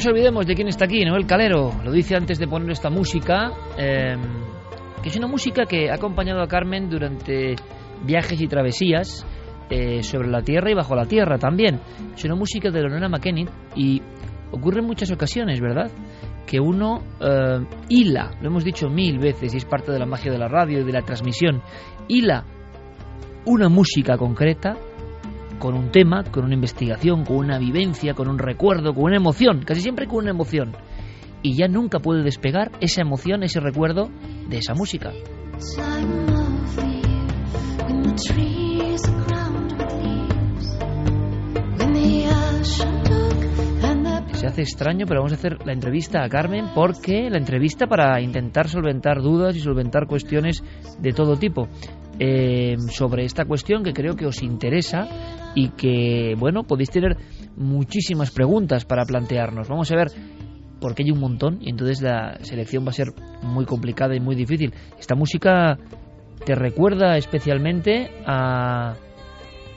Nos olvidemos de quién está aquí, Noel Calero. Lo dice antes de poner esta música, eh, que es una música que ha acompañado a Carmen durante viajes y travesías eh, sobre la tierra y bajo la tierra también. Es una música de Lorena McKennitt y ocurre en muchas ocasiones, ¿verdad? Que uno eh, hila, lo hemos dicho mil veces y es parte de la magia de la radio y de la transmisión, hila una música concreta con un tema, con una investigación, con una vivencia, con un recuerdo, con una emoción, casi siempre con una emoción. Y ya nunca puede despegar esa emoción, ese recuerdo de esa música. Se hace extraño, pero vamos a hacer la entrevista a Carmen porque la entrevista para intentar solventar dudas y solventar cuestiones de todo tipo. Eh, sobre esta cuestión que creo que os interesa y que, bueno, podéis tener muchísimas preguntas para plantearnos. Vamos a ver, porque hay un montón y entonces la selección va a ser muy complicada y muy difícil. Esta música te recuerda especialmente a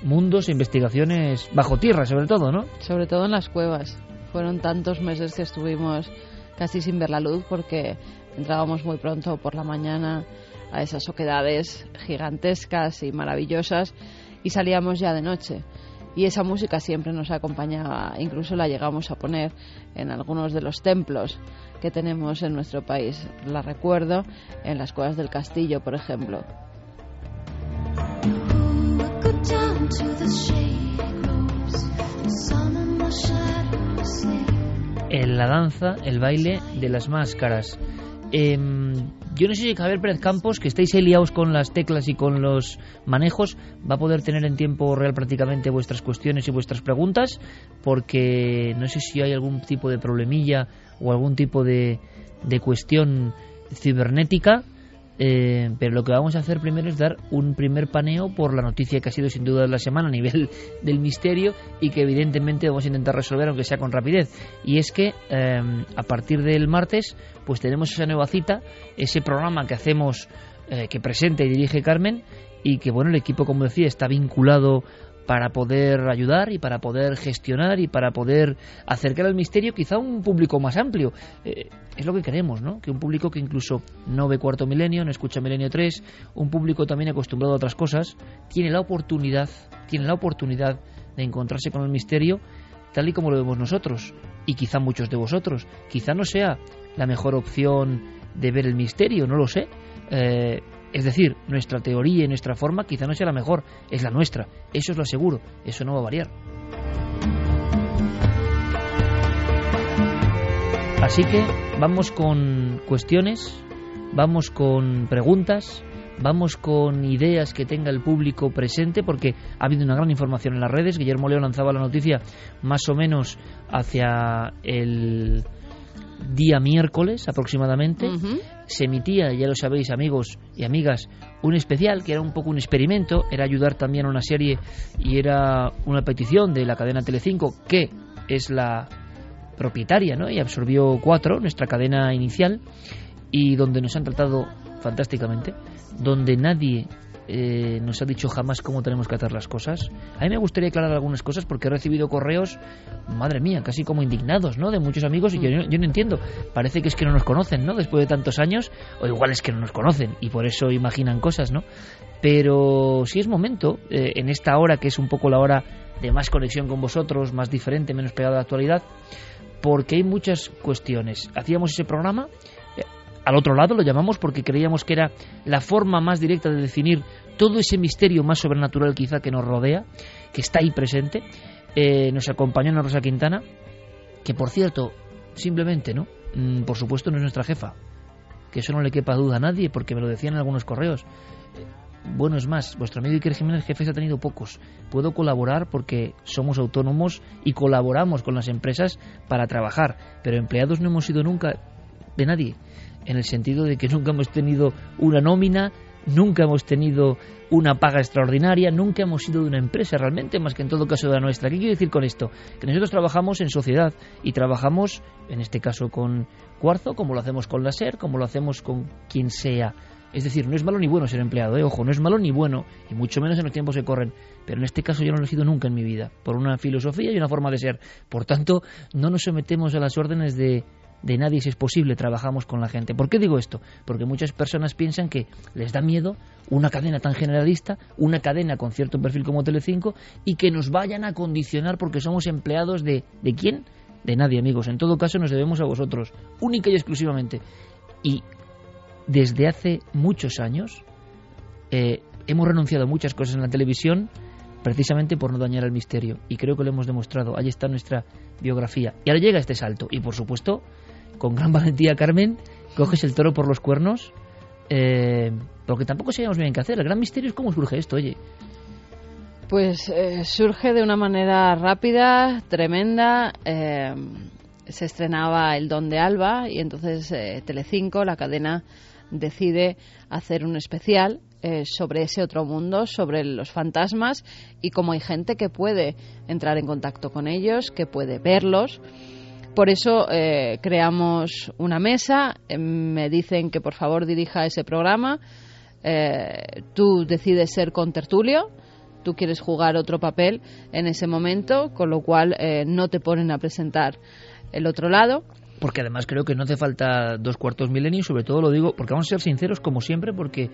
mundos e investigaciones bajo tierra, sobre todo, ¿no? Sobre todo en las cuevas. Fueron tantos meses que estuvimos casi sin ver la luz porque entrábamos muy pronto por la mañana a esas oquedades gigantescas y maravillosas y salíamos ya de noche. Y esa música siempre nos acompañaba, incluso la llegamos a poner en algunos de los templos que tenemos en nuestro país. La recuerdo en las cuevas del castillo, por ejemplo. En la danza, el baile de las máscaras. Em, yo no sé si Javier Pérez Campos, que estáis liados con las teclas y con los manejos, va a poder tener en tiempo real prácticamente vuestras cuestiones y vuestras preguntas, porque no sé si hay algún tipo de problemilla o algún tipo de, de cuestión cibernética eh, pero lo que vamos a hacer primero es dar un primer paneo por la noticia que ha sido sin duda de la semana a nivel del misterio y que evidentemente vamos a intentar resolver aunque sea con rapidez. Y es que em, a partir del martes pues tenemos esa nueva cita, ese programa que hacemos, eh, que presenta y dirige Carmen y que bueno, el equipo como decía está vinculado para poder ayudar y para poder gestionar y para poder acercar al misterio quizá un público más amplio. Eh, es lo que queremos, ¿no? Que un público que incluso no ve Cuarto Milenio, no escucha Milenio 3, un público también acostumbrado a otras cosas, tiene la oportunidad, tiene la oportunidad de encontrarse con el misterio tal y como lo vemos nosotros y quizá muchos de vosotros. Quizá no sea la mejor opción de ver el misterio, no lo sé. Eh, es decir, nuestra teoría y nuestra forma quizá no sea la mejor, es la nuestra. Eso es lo seguro, eso no va a variar. Así que vamos con cuestiones, vamos con preguntas, vamos con ideas que tenga el público presente, porque ha habido una gran información en las redes. Guillermo Leo lanzaba la noticia más o menos hacia el día miércoles aproximadamente, se emitía, ya lo sabéis amigos y amigas, un especial que era un poco un experimento, era ayudar también a una serie y era una petición de la cadena Telecinco, que es la propietaria, ¿no? Y absorbió cuatro, nuestra cadena inicial, y donde nos han tratado fantásticamente, donde nadie eh, nos ha dicho jamás cómo tenemos que hacer las cosas. A mí me gustaría aclarar algunas cosas porque he recibido correos, madre mía, casi como indignados, ¿no? De muchos amigos y yo, no entiendo. Parece que es que no nos conocen, ¿no? Después de tantos años, o igual es que no nos conocen y por eso imaginan cosas, ¿no? Pero si es momento, eh, en esta hora que es un poco la hora de más conexión con vosotros, más diferente, menos pegada a la actualidad, porque hay muchas cuestiones. Hacíamos ese programa al otro lado lo llamamos porque creíamos que era la forma más directa de definir todo ese misterio más sobrenatural quizá que nos rodea, que está ahí presente. Eh, nos acompañó Ana Rosa Quintana, que por cierto, simplemente, ¿no? mm, por supuesto, no es nuestra jefa. Que eso no le quepa duda a nadie, porque me lo decían en algunos correos. Bueno, es más, vuestro amigo Iker Jiménez jefes ha tenido pocos. Puedo colaborar porque somos autónomos y colaboramos con las empresas para trabajar, pero empleados no hemos sido nunca de nadie, en el sentido de que nunca hemos tenido una nómina, nunca hemos tenido una paga extraordinaria, nunca hemos sido de una empresa realmente, más que en todo caso de la nuestra. ¿Qué quiero decir con esto? Que nosotros trabajamos en sociedad y trabajamos, en este caso con Cuarzo, como lo hacemos con la SER, como lo hacemos con quien sea es decir, no es malo ni bueno ser empleado, ¿eh? ojo, no es malo ni bueno, y mucho menos en los tiempos que corren. Pero en este caso yo no lo he sido nunca en mi vida, por una filosofía y una forma de ser. Por tanto, no nos sometemos a las órdenes de, de nadie si es posible, trabajamos con la gente. ¿Por qué digo esto? Porque muchas personas piensan que les da miedo una cadena tan generalista, una cadena con cierto perfil como Telecinco, y que nos vayan a condicionar porque somos empleados de... ¿De quién? De nadie, amigos. En todo caso, nos debemos a vosotros, única y exclusivamente. Y desde hace muchos años eh, hemos renunciado a muchas cosas en la televisión precisamente por no dañar el misterio. Y creo que lo hemos demostrado. Ahí está nuestra biografía. Y ahora llega este salto. Y por supuesto, con gran valentía, Carmen, coges el toro por los cuernos. Eh, porque tampoco sabemos bien qué hacer. El gran misterio es cómo surge esto, oye. Pues eh, surge de una manera rápida, tremenda. se estrenaba El Don de Alba y entonces Telecinco, la cadena decide hacer un especial eh, sobre ese otro mundo, sobre los fantasmas y cómo hay gente que puede entrar en contacto con ellos, que puede verlos. Por eso eh, creamos una mesa, eh, me dicen que por favor dirija ese programa, tú decides ser contertulio, tú quieres jugar otro papel en ese momento, con lo cual no te ponen a presentar el otro lado porque además creo que no hace falta dos cuartos milenios, sobre todo lo digo porque vamos a ser sinceros como siempre, porque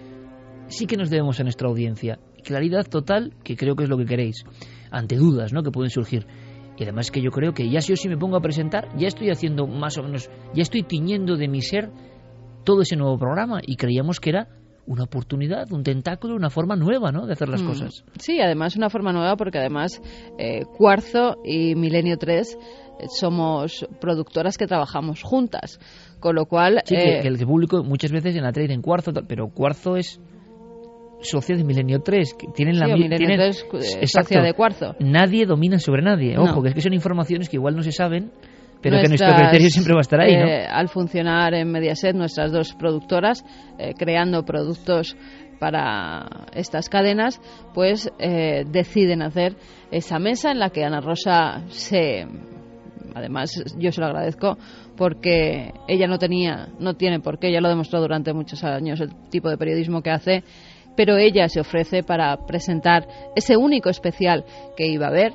sí que nos debemos a nuestra audiencia. Claridad total, que creo que es lo que queréis, ante dudas ¿no? que pueden surgir. Y además que yo creo que ya si yo sí me pongo a presentar, ya estoy haciendo más o menos, ya estoy tiñendo de mi ser todo ese nuevo programa y creíamos que era una oportunidad, un tentáculo, una forma nueva ¿no? de hacer las mm. cosas. Sí, además una forma nueva porque además eh, Cuarzo y Milenio 3 somos productoras que trabajamos juntas, con lo cual... Sí, que, eh, el público muchas veces en la trade en Cuarzo, pero Cuarzo es socia de Milenio 3, que tienen la misma... Eh, de Cuarzo. Nadie domina sobre nadie, ojo, que es que son informaciones que igual no se saben, pero que nuestro criterio siempre va a estar ahí, ¿no? Eh, al funcionar en Mediaset, nuestras dos productoras, creando productos para estas cadenas, pues deciden hacer esa mesa en la que Ana Rosa se Además, yo se lo agradezco porque ella no tenía, no tiene por qué, ya lo ha demostrado durante muchos años el tipo de periodismo que hace, pero ella se ofrece para presentar ese único especial que iba a haber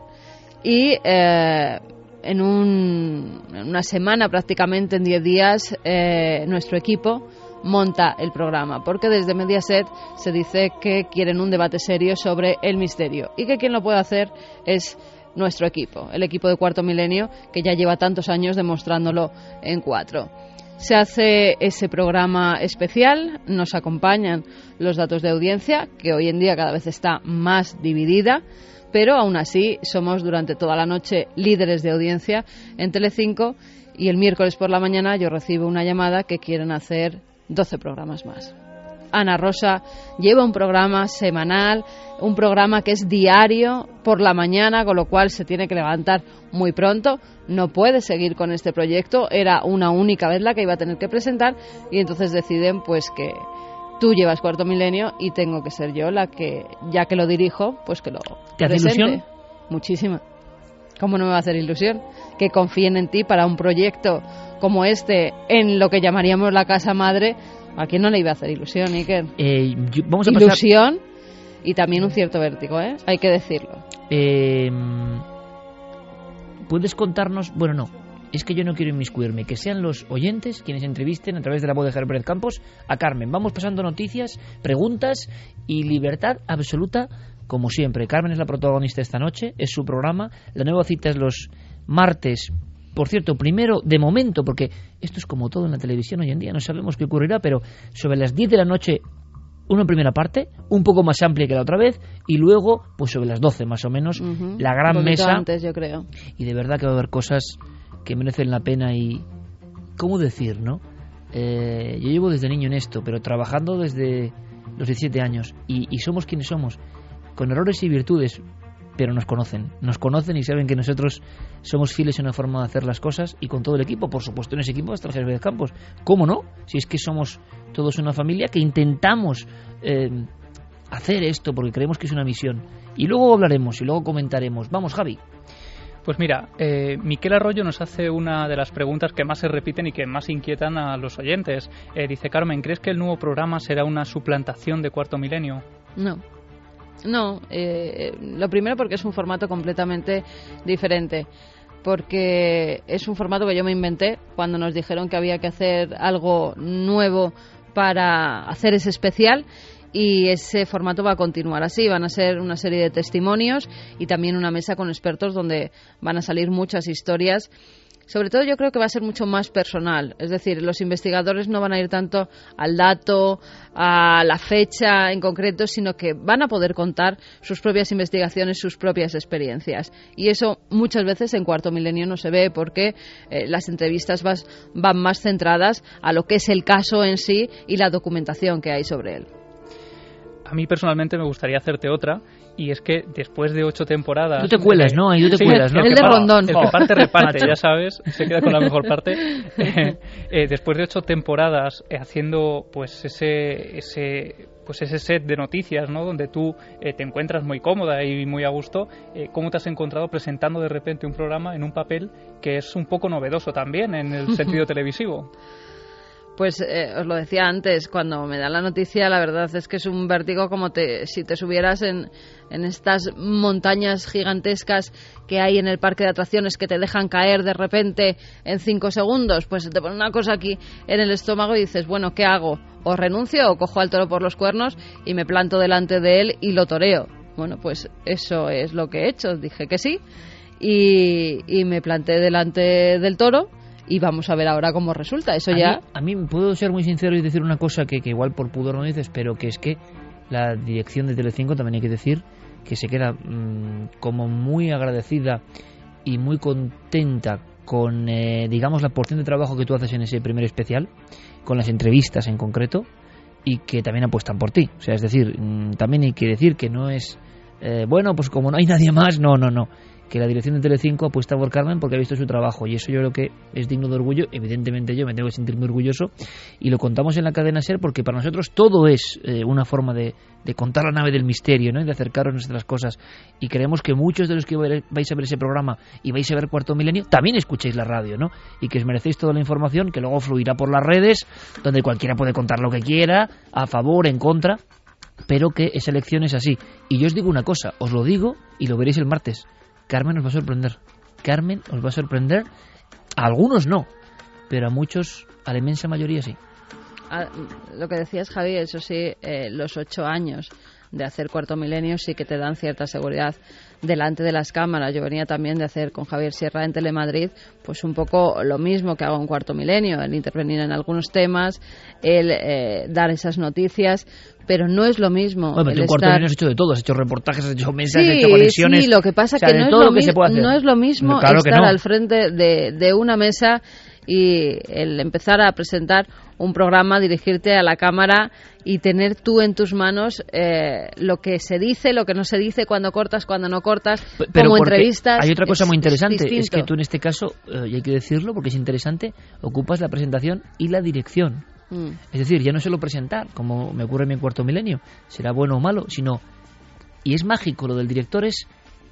y eh, en, una semana, prácticamente en 10 días, eh, nuestro equipo monta el programa, porque desde Mediaset se dice que quieren un debate serio sobre el misterio y que quien lo puede hacer es nuestro equipo, el equipo de Cuarto Milenio, que ya lleva tantos años demostrándolo en cuatro. Se hace ese programa especial, nos acompañan los datos de audiencia, que hoy en día cada vez está más dividida, pero aún así somos durante toda la noche líderes de audiencia en Telecinco y el miércoles por la mañana yo recibo una llamada que quieren hacer 12 programas más. Ana Rosa lleva un programa semanal, un programa que es diario por la mañana, con lo cual se tiene que levantar muy pronto. No puede seguir con este proyecto, era una única vez la que iba a tener que presentar y entonces deciden pues que tú llevas cuarto milenio y tengo que ser yo la que, ya que lo dirijo, pues que lo ¿Te hace ilusión? Muchísima. ¿Cómo no me va a hacer ilusión? Que confíen en ti para un proyecto como este, en lo que llamaríamos la casa madre, ¿A quién no le iba a hacer ilusión, Iker? Eh, vamos a ilusión y también un cierto vértigo, ¿eh? Hay que decirlo. Eh, ¿Puedes contarnos? Bueno, no. Es que yo no quiero inmiscuirme. Que sean los oyentes quienes entrevisten a través de la voz de Herbert Campos a Carmen. Vamos pasando noticias, preguntas y libertad absoluta como siempre. Carmen es la protagonista esta noche, es su programa. La nueva cita es los martes por cierto, primero, de momento, porque esto es como todo en la televisión hoy en día, no sabemos qué ocurrirá, pero sobre las 10 de la noche una primera parte, un poco más amplia que la otra vez, y luego, pues sobre las 12 más o menos, la gran mesa. Antes, yo creo. Y de verdad que va a haber cosas que merecen la pena y, ¿cómo decir, no? Eh, yo llevo desde niño en esto, pero trabajando desde los 17 años y, y somos quienes somos, con errores y virtudes, pero nos conocen. Nos conocen y saben que nosotros somos fieles en una forma de hacer las cosas y con todo el equipo, por supuesto, en ese equipo hasta de campos. ¿Cómo no? Si es que somos todos una familia que intentamos eh, hacer esto porque creemos que es una misión. Y luego hablaremos y luego comentaremos. Vamos, Javi. Pues mira, eh, Miquel Arroyo nos hace una de las preguntas que más se repiten y que más inquietan a los oyentes. Eh, dice Carmen, ¿crees que el nuevo programa será una suplantación de Cuarto Milenio? No. No, eh, lo primero porque es un formato completamente diferente. Porque es un formato que yo me inventé cuando nos dijeron que había que hacer algo nuevo para hacer ese especial y ese formato va a continuar así. Van a ser una serie de testimonios y también una mesa con expertos donde van a salir muchas historias sobre todo yo creo que va a ser mucho más personal, es decir, los investigadores no van a ir tanto al dato, a la fecha en concreto, sino que van a poder contar sus propias investigaciones, sus propias experiencias. Y eso muchas veces en cuarto milenio no se ve porque eh, las entrevistas van más centradas a lo que es el caso en sí y la documentación que hay sobre él. A mí personalmente me gustaría hacerte otra y es que después de ocho temporadas... Tú te cuelas, ¿no? Ahí tú te cuelas, ¿no? El, de Rondón. El que parte reparte, ya sabes, se queda con la mejor parte. eh, después de ocho temporadas eh, haciendo pues ese, ese pues ese set de noticias, ¿no? Donde tú eh, te encuentras muy cómoda y muy a gusto. Eh, ¿Cómo te has encontrado presentando de repente un programa en un papel que es un poco novedoso también en el sentido televisivo? Pues eh, os lo decía antes, cuando me da la noticia, la verdad es que es un vértigo como te, si te subieras en, en estas montañas gigantescas que hay en el parque de atracciones que te dejan caer de repente en cinco segundos, pues te pone una cosa aquí en el estómago y dices, bueno, ¿qué hago? ¿O renuncio o cojo al toro por los cuernos y me planto delante de él y lo toreo? Bueno, pues eso es lo que he hecho, dije que sí y, y me planté delante del toro y vamos a ver ahora cómo resulta. Eso ya. A mí puedo ser muy sincero y decir una cosa que, que, igual por pudor no dices, pero que es que la dirección de Telecinco también hay que decir que se queda mmm, como muy agradecida y muy contenta con, eh, digamos, la porción de trabajo que tú haces en ese primer especial, con las entrevistas en concreto, y que también apuestan por ti. O sea, es decir, mmm, también hay que decir que no es, eh, bueno, pues como no hay nadie más, no, no, no que la dirección de Telecinco apuesta por Carmen porque ha visto su trabajo y eso yo creo que es digno de orgullo. Evidentemente yo me tengo que sentir muy orgulloso y lo contamos en la cadena SER porque para nosotros todo es eh, una forma de, de, contar la nave del misterio ¿no? y de acercaros a nuestras cosas y creemos que muchos de los que vais a ver ese programa y vais a ver Cuarto Milenio también escuchéis la radio ¿no? y que os merecéis toda la información que luego fluirá por las redes donde cualquiera puede contar lo que quiera, a favor, en contra pero que esa elección es así. Y yo os digo una cosa, os lo digo y lo veréis el martes. Carmen os va a sorprender. Carmen os va a sorprender. A algunos no, pero a muchos, a la inmensa mayoría sí. A, lo que decías, Javi, eso sí, eh, los ocho años de hacer cuarto milenio sí que te dan cierta seguridad delante de las cámaras. Yo venía también de hacer con Javier Sierra en Telemadrid, pues un poco lo mismo que hago en cuarto milenio, el intervenir en algunos temas, el eh, dar esas noticias, pero no es lo mismo. Bueno, el en cuarto estar... milenio has hecho de todo, has hecho reportajes, has hecho mensajes, sí, has hecho conexiones. Sí, lo que pasa o sea, que, no, de es lo lo que se puede hacer. no es lo mismo claro estar no. al frente de, de una mesa y el empezar a presentar un programa, dirigirte a la cámara y tener tú en tus manos eh, lo que se dice, lo que no se dice, cuando cortas, cuando no cortas, Pero como entrevistas. Hay otra cosa es muy interesante, es, que tú en este caso, eh, y hay que decirlo porque es interesante, ocupas la presentación y la dirección. Mm. Es decir, ya no solo presentar, como me ocurre en mi cuarto milenio, será bueno o malo, sino, y es mágico lo del director es,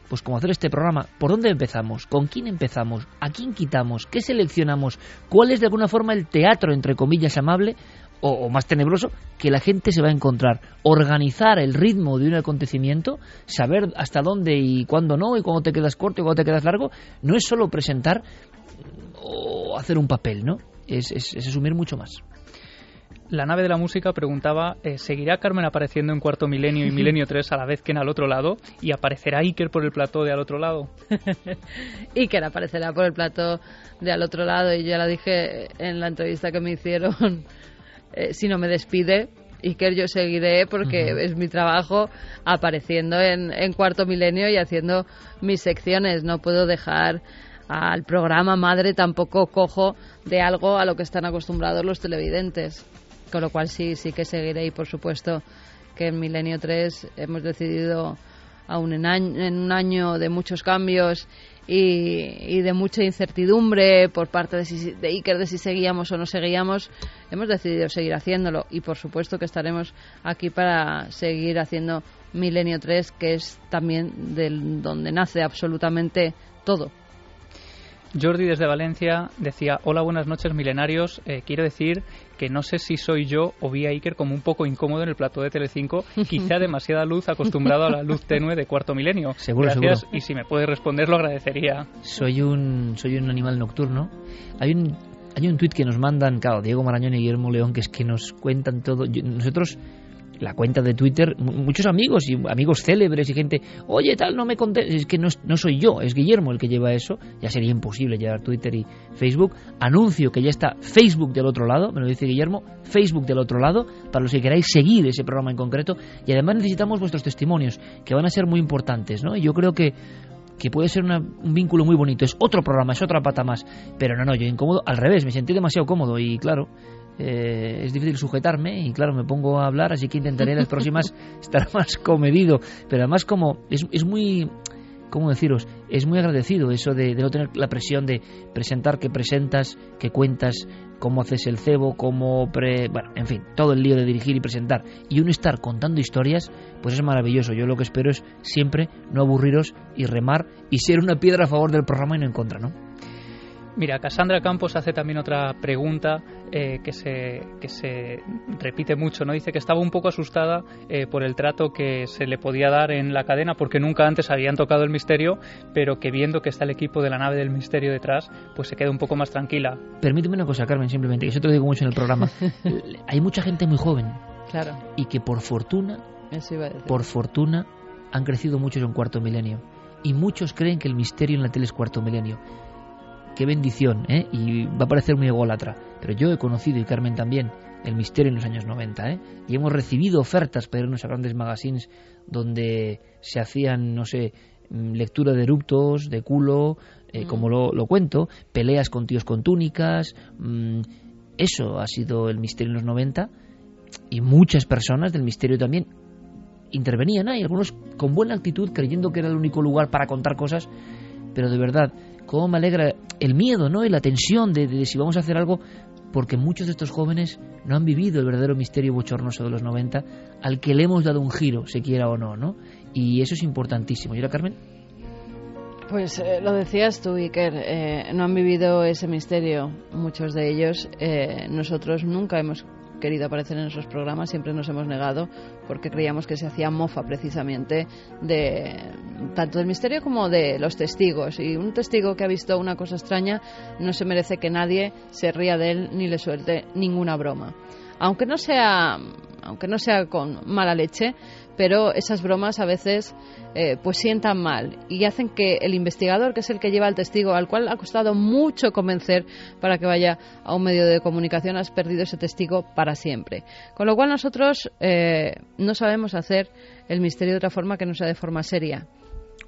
pues como hacer este programa, ¿por dónde empezamos? ¿Con quién empezamos? ¿A quién quitamos? ¿Qué seleccionamos? ¿Cuál es de alguna forma el teatro, entre comillas, amable o, o, más tenebroso que la gente se va a encontrar. Organizar el ritmo de un acontecimiento, saber hasta dónde y cuándo no, y cuándo te quedas corto y cuándo te quedas largo, no es solo presentar o hacer un papel, ¿no? Es, es, es asumir mucho más. La nave de la música preguntaba, eh, ¿seguirá Carmen apareciendo en Cuarto Milenio y Milenio 3 a la vez que en Al Otro Lado? ¿Y aparecerá Iker por el plató de Al Otro Lado? Iker aparecerá por el plató de Al Otro Lado y ya la dije en la entrevista que me hicieron, eh, si no me despide, Iker yo seguiré porque uh -huh. es mi trabajo apareciendo en, en Cuarto Milenio y haciendo mis secciones. No puedo dejar al programa madre tampoco cojo de algo a lo que están acostumbrados los televidentes. Con lo cual sí, sí que seguiré y por supuesto que en Milenio 3 hemos decidido aún en, en un año de muchos cambios y, de mucha incertidumbre por parte de, de, Iker de si seguíamos o no seguíamos, hemos decidido seguir haciéndolo y por supuesto que estaremos aquí para seguir haciendo Milenio 3, que es también del, donde nace absolutamente todo. Jordi desde Valencia decía, hola, buenas noches milenarios, eh, quiero decir que no sé si soy yo o vi a Iker como un poco incómodo en el plató de Telecinco, quizá demasiada luz acostumbrado a la luz tenue de cuarto milenio. Seguro, Gracias y si me puedes responder lo agradecería. Soy un, soy un animal nocturno. Hay un, hay un tuit que nos mandan, claro, Diego Marañón y Guillermo León, que es que nos cuentan todo. nosotros la cuenta de Twitter, muchos amigos y amigos célebres y gente, oye, tal, no me conté, es que no, no, soy yo, es Guillermo el que lleva eso, ya sería imposible llevar Twitter y Facebook. Anuncio que ya está Facebook del otro lado, me lo dice Guillermo, Facebook del otro lado, para los que queráis seguir ese programa en concreto, y además necesitamos vuestros testimonios, que van a ser muy importantes, ¿no? Yo creo que que puede ser un vínculo muy bonito. Es otro programa, es otra pata más. Pero no, no, yo incómodo, al revés, me sentí demasiado cómodo y claro, eh, es difícil sujetarme y claro, me pongo a hablar, así que intentaré en las próximas estar más comedido. Pero además como es, es muy... ¿Cómo deciros? Es muy agradecido eso de, no tener la presión de presentar que presentas, que cuentas, cómo haces el cebo, cómo... Pre... Bueno, en fin, todo el lío de dirigir y presentar. Y uno estar contando historias, pues es maravilloso. Yo lo que espero es siempre no aburriros y remar y ser una piedra a favor del programa y no en contra, ¿no? Mira, Cassandra Campos hace también otra pregunta eh, que, se, que se repite mucho, ¿no? Dice que estaba un poco asustada eh, por el trato que se le podía dar en la cadena porque nunca antes habían tocado el misterio, pero que viendo que está el equipo de la nave del misterio detrás, pues se queda un poco más tranquila. Permíteme una cosa, Carmen, simplemente, que eso te lo digo mucho en el programa. Hay mucha gente muy joven. Claro. Y que por fortuna, por fortuna, han crecido muchos en cuarto milenio. Y muchos creen que el misterio en la tele es cuarto milenio qué bendición, ¿eh? Y va a parecer muy ególatra, pero yo he conocido, y Carmen también, el misterio en los años 90, ¿eh? Y hemos recibido ofertas para irnos a grandes magazines donde se hacían, no sé, mm, lectura de eruptos, de culo, eh, mm. como lo, cuento, peleas con tíos con túnicas, mm, eso ha sido el misterio en los 90 y muchas personas del misterio también intervenían ahí, algunos con buena actitud creyendo que era el único lugar para contar cosas, pero de verdad, cómo me alegra el miedo, ¿no? Y la tensión de, si vamos a hacer algo, porque muchos de estos jóvenes no han vivido el verdadero misterio bochornoso de los 90, al que le hemos dado un giro, se quiera o no, ¿no? Y eso es importantísimo. ¿Y ahora, Carmen? Pues eh, lo decías tú, Iker, eh, no han vivido ese misterio, muchos de ellos. Eh, nosotros nunca hemos querido aparecer en esos programas, siempre nos hemos negado porque creíamos que se hacía mofa precisamente de tanto del misterio como de los testigos. Y un testigo que ha visto una cosa extraña no se merece que nadie se ría de él ni le suelte ninguna broma. Aunque no sea, aunque no sea con mala leche, pero esas bromas a veces eh, pues sientan mal y hacen que el investigador, que es el que lleva al testigo, al cual ha costado mucho convencer para que vaya a un medio de comunicación, has perdido ese testigo para siempre. Con lo cual nosotros eh, no sabemos hacer el misterio de otra forma que no sea de forma seria.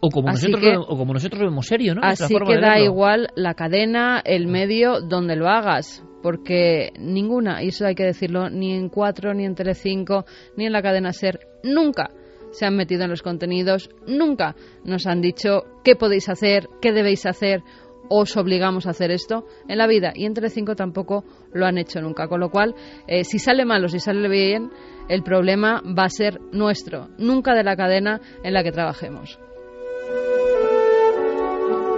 O como, nosotros, o como nosotros lo vemos serio, ¿no? Así que da igual la cadena, el medio, donde lo hagas porque ninguna, y eso hay que decirlo, ni en Cuatro, ni en Telecinco, ni en la cadena Ser, nunca se han metido en los contenidos, nunca nos han dicho qué podéis hacer, qué debéis hacer, os obligamos a hacer esto en la vida. Y en Telecinco tampoco lo han hecho nunca. Con lo cual, eh, si sale mal o si sale bien, el problema va a ser nuestro, nunca de la cadena en la que trabajemos.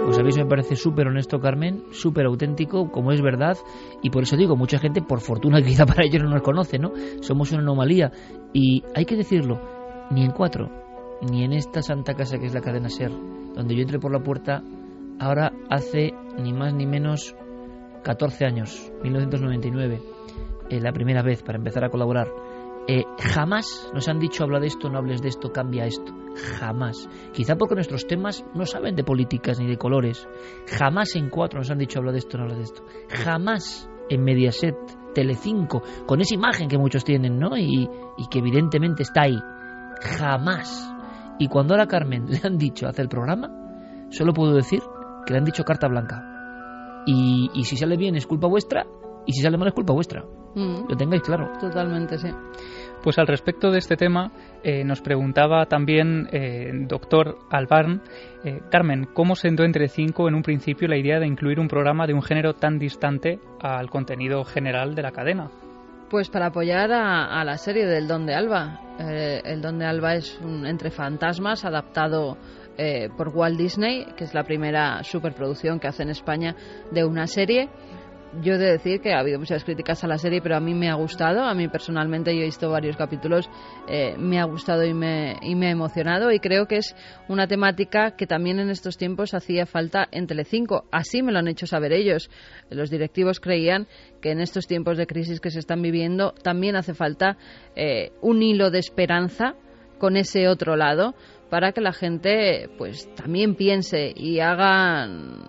Pues a me parece súper honesto, Carmen, súper auténtico, como es verdad, y por eso digo, mucha gente, por fortuna, quizá para ellos no nos conoce, ¿no? Somos una anomalía, y hay que decirlo, ni en cuatro, ni en esta santa casa que es la cadena SER, donde yo entré por la puerta, ahora hace ni más ni menos 14 años, 1999, eh, la primera vez para empezar a colaborar. Eh, jamás nos han dicho habla de esto, no hables de esto, cambia esto. Jamás. Quizá porque nuestros temas no saben de políticas ni de colores. Jamás en cuatro nos han dicho habla de esto, no habla de esto. Jamás en Mediaset, Telecinco, con esa imagen que muchos tienen, ¿no? Y, que evidentemente está ahí. Jamás. Y cuando a la Carmen le han dicho hacer el programa, solo puedo decir que le han dicho carta blanca. Y, y si sale bien es culpa vuestra, y si sale mal es culpa vuestra. Mm, Lo tengáis claro. totalmente, sí. Pues al respecto de este tema, eh, nos preguntaba también eh, doctor Albarn, eh, Carmen, ¿cómo sentó entre cinco en un principio la idea de incluir un programa de un género tan distante al contenido general de la cadena? Pues para apoyar a, a la serie del Don de Alba. Eh, el Don de Alba es un entre fantasmas adaptado eh, por Walt Disney, que es la primera superproducción que hace en España de una serie. Yo he de decir que ha habido muchas críticas a la serie, pero a mí me ha gustado. A mí personalmente, yo he visto varios capítulos, eh, me ha gustado y me, y me ha emocionado. Y creo que es una temática que también en estos tiempos hacía falta en Telecinco. Así me lo han hecho saber ellos. Los directivos creían que en estos tiempos de crisis que se están viviendo también hace falta eh, un hilo de esperanza con ese otro lado para que la gente pues también piense y hagan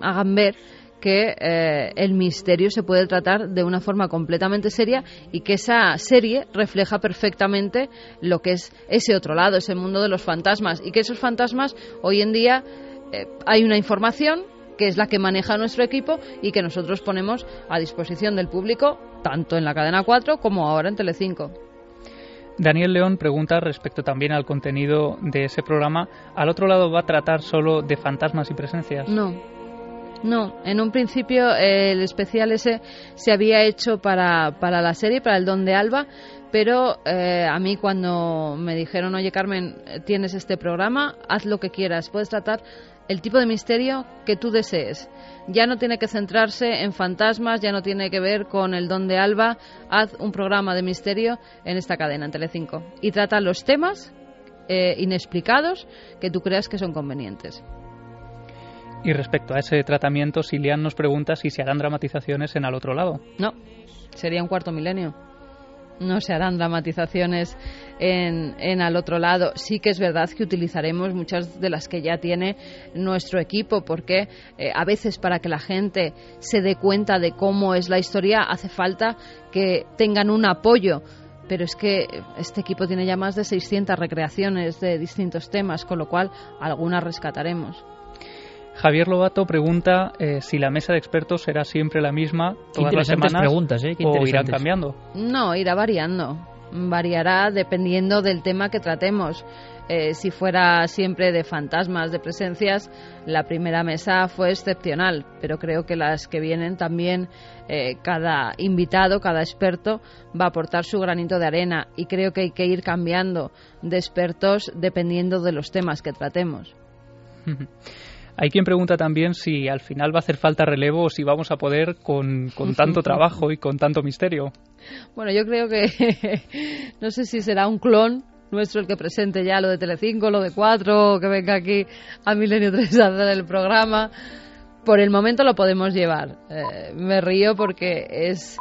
hagan ver que eh, el misterio se puede tratar de una forma completamente seria y que esa serie refleja perfectamente lo que es ese otro lado, ese mundo de los fantasmas y que esos fantasmas hoy en día eh, hay una información que es la que maneja nuestro equipo y que nosotros ponemos a disposición del público tanto en la cadena 4 como ahora en Telecinco. Daniel León pregunta respecto también al contenido de ese programa. ¿Al otro lado va a tratar solo de fantasmas y presencias? No, no, en un principio eh, el especial ese se había hecho para, para la serie, para el Don de Alba, pero eh, a mí cuando me dijeron, oye Carmen, tienes este programa, haz lo que quieras, puedes tratar el tipo de misterio que tú desees. Ya no tiene que centrarse en fantasmas, ya no tiene que ver con el Don de Alba, haz un programa de misterio en esta cadena, en Telecinco, y trata los temas eh, inexplicados que tú creas que son convenientes. Y respecto a ese tratamiento, Silian nos pregunta si se harán dramatizaciones en al otro lado. No, sería un cuarto milenio. No se harán dramatizaciones en, en, al otro lado. Sí que es verdad que utilizaremos muchas de las que ya tiene nuestro equipo, porque eh, a veces para que la gente se dé cuenta de cómo es la historia hace falta que tengan un apoyo. Pero es que este equipo tiene ya más de 600 recreaciones de distintos temas, con lo cual algunas rescataremos. Javier Lobato pregunta eh, si la mesa de expertos será siempre la misma todas las semanas preguntas, ¿eh? O irán cambiando. No, irá variando. Variará dependiendo del tema que tratemos. Eh, si fuera siempre de fantasmas, de presencias, la primera mesa fue excepcional, pero creo que las que vienen también, eh, cada invitado, cada experto va a aportar su granito de arena y creo que hay que ir cambiando de expertos dependiendo de los temas que tratemos. Hay quien pregunta también si al final va a hacer falta relevo o si vamos a poder con, con tanto trabajo y con tanto misterio. Bueno, yo creo que no sé si será un clon nuestro el que presente ya lo de Telecinco, lo de Cuatro, que venga aquí a Milenio 3 a hacer el programa. Por el momento lo podemos llevar. Eh, me río porque es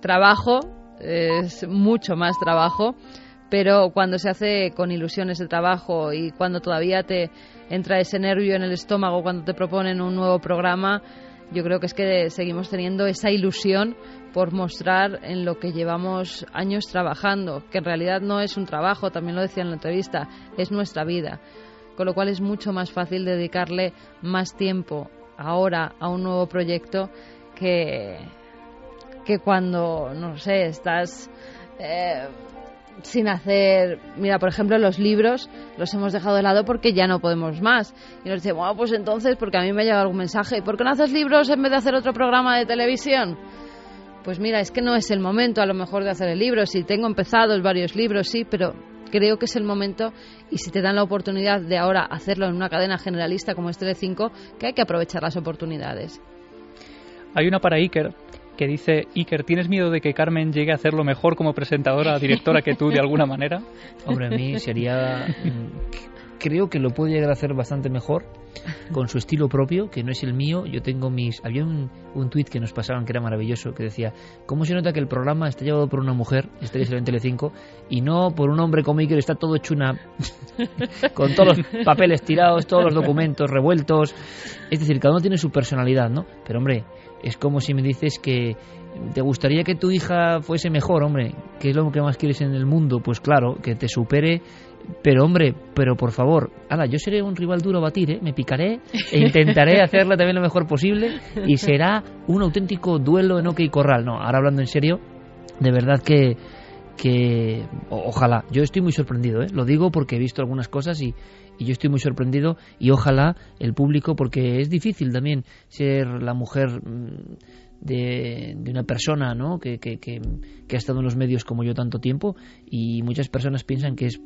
trabajo, es mucho más trabajo, pero cuando se hace con ilusiones de trabajo y cuando todavía te entra ese nervio en el estómago cuando te proponen un nuevo programa, yo creo que es que seguimos teniendo esa ilusión por mostrar en lo que llevamos años trabajando, que en realidad no es un trabajo, también lo decía en la entrevista, es nuestra vida. Con lo cual es mucho más fácil dedicarle más tiempo ahora a un nuevo proyecto que, que cuando, no sé, estás eh, sin hacer. Mira, por ejemplo, los libros los hemos dejado de lado porque ya no podemos más. Y nos dice, bueno, pues entonces, porque a mí me ha llegado algún mensaje, ¿y por qué no haces libros en vez de hacer otro programa de televisión? Pues mira, es que no es el momento a lo mejor de hacer el libro. Si tengo empezados varios libros, sí, pero creo que es el momento y si te dan la oportunidad de ahora hacerlo en una cadena generalista como este de 5, que hay que aprovechar las oportunidades. Hay una para Iker que dice, Iker, ¿tienes miedo de que Carmen llegue a hacerlo mejor como presentadora, directora que tú de alguna manera? Hombre, a mí sería... Creo que lo puede llegar a hacer bastante mejor con su estilo propio, que no es el mío. Yo tengo mis... Había un, un tuit que nos pasaban que era maravilloso, que decía, ¿cómo se nota que el programa está llevado por una mujer, este es el en Telecinco, y no por un hombre como Iker, está todo hecho una... con todos los papeles tirados, todos los documentos revueltos. Es decir, cada uno tiene su personalidad, ¿no? Pero hombre, es como si me dices que ¿Te gustaría que tu hija fuese mejor, hombre? ¿Qué es lo que más quieres en el mundo? Pues claro, que te supere. Pero hombre, pero por favor, ala, yo seré un rival duro a batir, ¿eh? me picaré e intentaré hacerla también lo mejor posible y será un auténtico duelo en OK Corral. No, ahora hablando en serio, de verdad que, que ojalá, yo estoy muy sorprendido, ¿eh? lo digo porque he visto algunas cosas y, y yo estoy muy sorprendido y ojalá el público, porque es difícil también ser la mujer mm, de, una persona ¿no? Que, que, que, ha estado en los medios como yo tanto tiempo y muchas personas piensan que es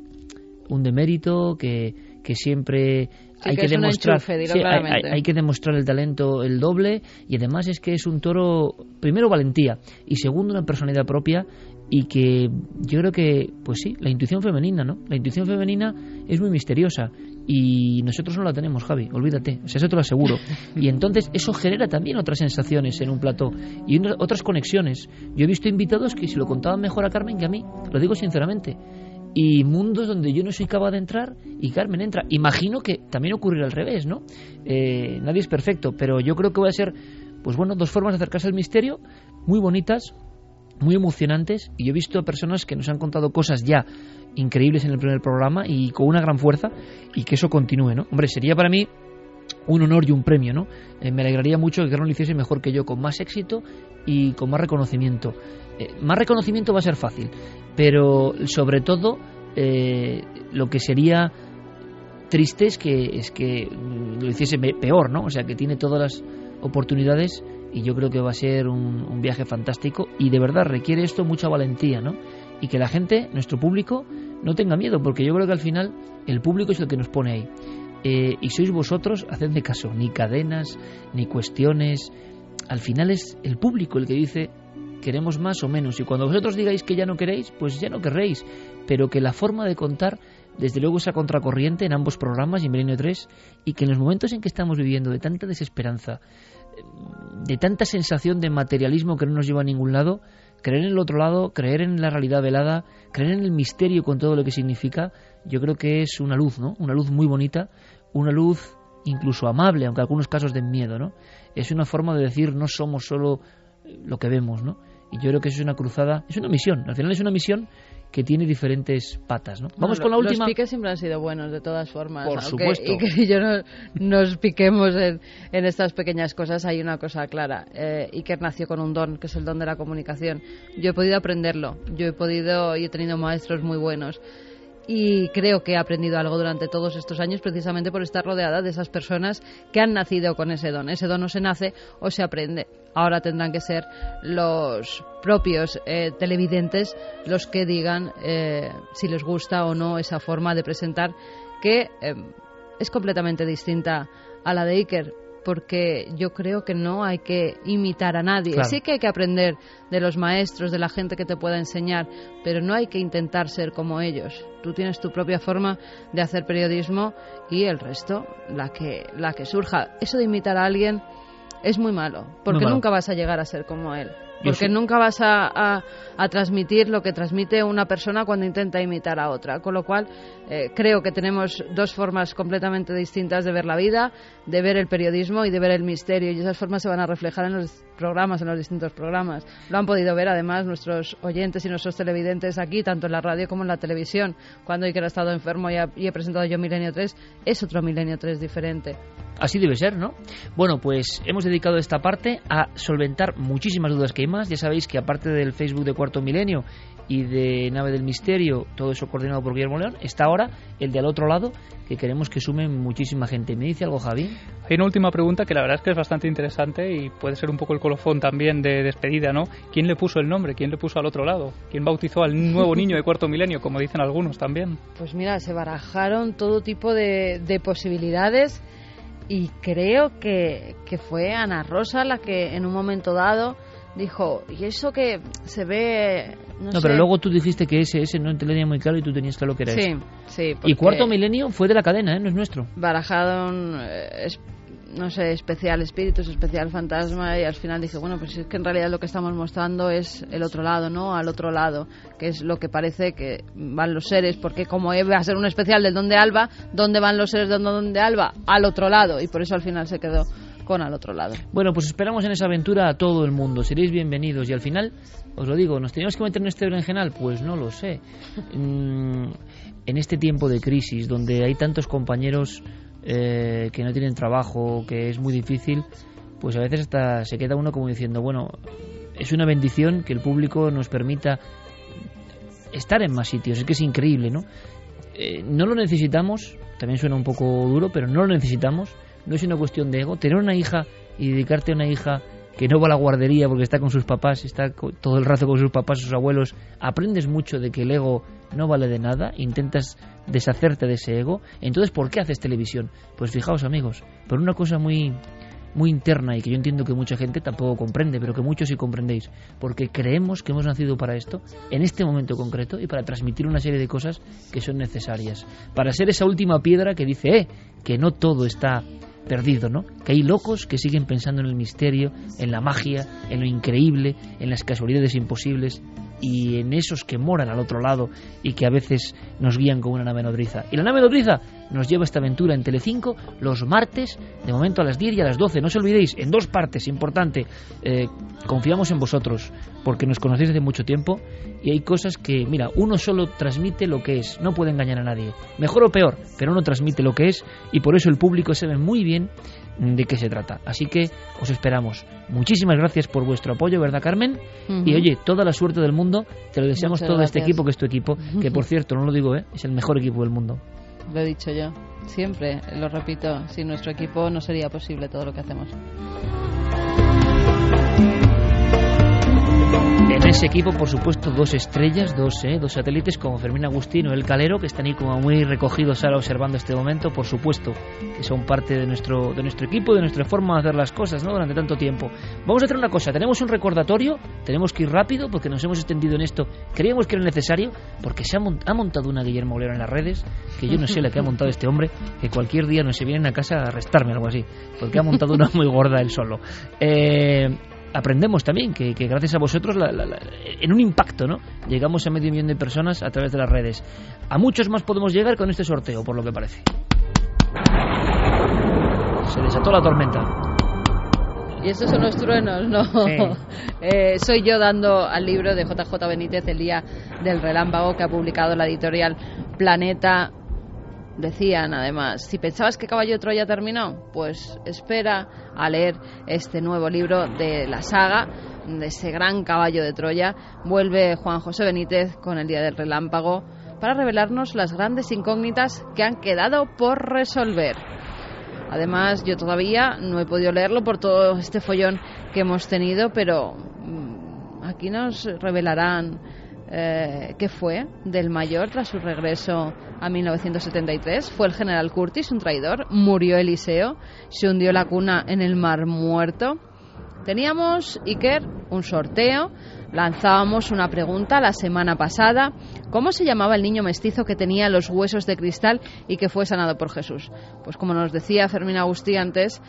un demérito, que, que siempre hay que, demostrar hay, que demostrar el talento el doble y además es que es un toro primero valentía y segundo una personalidad propia y que yo creo que pues sí la intuición femenina no la intuición femenina es muy misteriosa y nosotros no la tenemos Javi olvídate o sea, eso te lo aseguro y entonces eso genera también otras sensaciones en un plató y otras conexiones yo he visto invitados que se lo contaban mejor a Carmen que a mí lo digo sinceramente y mundos donde yo no soy capaz de entrar y Carmen entra. Imagino que también ocurrirá al revés, ¿no? Eh, nadie es perfecto, pero yo creo que voy a ser, pues bueno, dos formas de acercarse al misterio muy bonitas, muy emocionantes. Y yo he visto personas que nos han contado cosas ya increíbles en el primer programa y con una gran fuerza y que eso continúe, ¿no? Hombre, sería para mí un honor y un premio, ¿no? Eh, me alegraría mucho que Carmen lo hiciese mejor que yo, con más éxito y con más reconocimiento. Eh, más reconocimiento va a ser fácil, pero sobre todo eh, lo que sería triste es que, es que lo hiciese peor, ¿no? O sea, que tiene todas las oportunidades y yo creo que va a ser un, viaje fantástico y de verdad requiere esto mucha valentía, ¿no? Y que la gente, nuestro público, no tenga miedo, porque yo creo que al final el público es el que nos pone ahí. Eh, y sois vosotros, hacedme caso, ni cadenas, ni cuestiones. Al final es el público el que dice queremos más o menos. Y cuando vosotros digáis que ya no queréis, pues ya no querréis. Pero que la forma de contar, desde luego, esa contracorriente en ambos programas y en Milenio 3, y que en los momentos en que estamos viviendo de tanta desesperanza, de tanta sensación de materialismo que no nos lleva a ningún lado, creer en el otro lado, creer en la realidad velada, creer en el misterio con todo lo que significa, yo creo que es una luz, ¿no? Una luz muy bonita una luz incluso amable, aunque en algunos casos den miedo, ¿no? Es una forma de decir no somos solo lo que vemos, ¿no? Y yo creo que eso es una cruzada, es una misión, al final es una misión que tiene diferentes patas, ¿no? Vamos con la última. Los piques siempre han sido buenos, de todas formas. Por supuesto. Y que yo no, nos piquemos en, estas pequeñas cosas, hay una cosa clara. Eh, Iker nació con un don, que es el don de la comunicación. Yo he podido aprenderlo, yo he podido y he tenido maestros muy buenos y creo que he aprendido algo durante todos estos años precisamente por estar rodeada de esas personas que han nacido con ese don. Ese don no se nace o se aprende. Ahora tendrán que ser los propios eh, televidentes los que digan eh, si les gusta o no esa forma de presentar que eh, es completamente distinta a la de Iker porque yo creo que no hay que imitar a nadie. Sí que hay que aprender de los maestros, de la gente que te pueda enseñar, pero no hay que intentar ser como ellos. Tú tienes tu propia forma de hacer periodismo y el resto, la que, la que surja. Eso de imitar a alguien es muy malo, porque nunca vas a llegar a ser como él. Porque nunca vas a, a, transmitir lo que transmite una persona cuando intenta imitar a otra. Con lo cual, eh, creo que tenemos dos formas completamente distintas de ver la vida, de ver el periodismo y de ver el misterio. Y esas formas se van a reflejar en los programas, en los distintos programas. Lo han podido ver además nuestros oyentes y nuestros televidentes aquí, tanto en la radio como en la televisión. Cuando Iker ha estado enfermo y, y he presentado yo Milenio 3, es otro Milenio 3 diferente. Así debe ser, ¿no? Bueno, pues hemos dedicado esta parte a solventar muchísimas dudas que hay más. Ya sabéis que aparte del Facebook de Cuarto Milenio y de Nave del Misterio, todo eso coordinado por Guillermo León, está ahora el de al otro lado, que queremos que sumen muchísima gente. ¿Me dice algo, Javi? Hay una última pregunta que la verdad es que es bastante interesante y puede ser un poco el colofón también de despedida, ¿no? ¿Quién le puso el nombre? ¿Quién le puso al otro lado? ¿Quién bautizó al nuevo niño de Cuarto Milenio, como dicen algunos también? Pues mira, se barajaron todo tipo de, de posibilidades y creo que, que fue Ana Rosa la que en un momento dado dijo, y eso que se ve... No, pero luego tú dijiste que ese, ese no te tenía muy claro y tú tenías claro que era sí, Sí, Y Cuarto Milenio fue de la cadena, ¿eh? no es nuestro. Barajaron eh, no sé, especial espíritus, especial fantasma y al final dije, bueno, pues es que en realidad lo que estamos mostrando es el otro lado, ¿no? Al otro lado, que es lo que parece que van los seres, porque como va a ser un especial del Don de Alba, ¿dónde van los seres del Don de Alba? Al otro lado y por eso al final se quedó con al otro lado. Bueno, pues esperamos en esa aventura a todo el mundo. Seréis bienvenidos. Y al final, os lo digo, ¿nos tenemos que meter en este berenjenal? Pues no lo sé. Mm, en este tiempo de crisis, donde hay tantos compañeros eh, que no tienen trabajo, que es muy difícil, pues a veces hasta se queda uno como diciendo, bueno, es una bendición que el público nos permita estar en más sitios. Es que es increíble, ¿no? Eh, no lo necesitamos, también suena un poco duro, pero no lo necesitamos. No es una cuestión de ego. Tener una hija y dedicarte a una hija que no va a la guardería porque está con sus papás, está todo el rato con sus papás, sus abuelos, aprendes mucho de que el ego no vale de nada, intentas deshacerte de ese ego. Entonces, ¿por qué haces televisión? Pues fijaos, amigos, por una cosa muy muy interna y que yo entiendo que mucha gente tampoco comprende, pero que muchos sí comprendéis, porque creemos que hemos nacido para esto, en este momento concreto, y para transmitir una serie de cosas que son necesarias, para ser esa última piedra que dice, eh, que no todo está perdido, ¿no? Que hay locos que siguen pensando en el misterio, en la magia, en lo increíble, en las casualidades imposibles y en esos que moran al otro lado y que a veces nos guían con una nave nodriza. Y la nave nodriza nos lleva esta aventura en Telecinco los martes, de momento a las 10 y a las 12. No os olvidéis, en dos partes, importante. Eh, confiamos en vosotros, porque nos conocéis desde mucho tiempo y hay cosas que, mira, uno solo transmite lo que es, no puede engañar a nadie. Mejor o peor, pero uno transmite lo que es y por eso el público se ve muy bien de qué se trata. Así que os esperamos. Muchísimas gracias por vuestro apoyo, ¿verdad, Carmen? Y oye, toda la suerte del mundo, te lo deseamos todo este equipo que es tu equipo, que por cierto, no lo digo, ¿eh? es el mejor equipo del mundo. Lo he dicho yo, siempre lo repito, sin nuestro equipo no sería posible todo lo que hacemos. En ese equipo, por supuesto, dos estrellas, dos, eh, dos satélites como Fermín Agustín o El Calero, que están ahí como muy recogidos ahora observando este momento, por supuesto, que son parte de nuestro, de nuestro equipo, de nuestra forma de hacer las cosas ¿no? durante tanto tiempo. Vamos a hacer una cosa, tenemos un recordatorio, tenemos que ir rápido porque nos hemos extendido en esto, creíamos que era necesario, porque se ha, montado una Guillermo Olero en las redes, que yo no sé la que ha montado este hombre, que cualquier día no se vienen a casa a arrestarme algo así, porque ha montado una muy gorda él solo. Eh, aprendemos también que, gracias a vosotros, en un impacto, ¿no? Llegamos a medio millón de personas a través de las redes. A muchos más podemos llegar con este sorteo, por lo que parece. Se desató la tormenta. Y estos son los truenos, ¿no? Eh, soy yo dando al libro de JJ Benítez el día del relámpago que ha publicado la editorial Planeta Decían además, si pensabas que Caballo de Troya terminó, pues espera a leer este nuevo libro de la saga, de ese gran caballo de Troya. Vuelve Juan José Benítez con el Día del Relámpago para revelarnos las grandes incógnitas que han quedado por resolver. Además, yo todavía no he podido leerlo por todo este follón que hemos tenido, pero mm, aquí nos revelarán eh, qué fue del mayor tras su regreso a 1973. Fue el general Curtis, un traidor. Murió Eliseo. Se hundió la cuna en el Mar Muerto. Teníamos, Iker, un sorteo. Lanzábamos una pregunta la semana pasada. ¿Cómo se llamaba el niño mestizo que tenía los huesos de cristal y que fue sanado por Jesús? Pues como nos decía Fermín Agustí antes,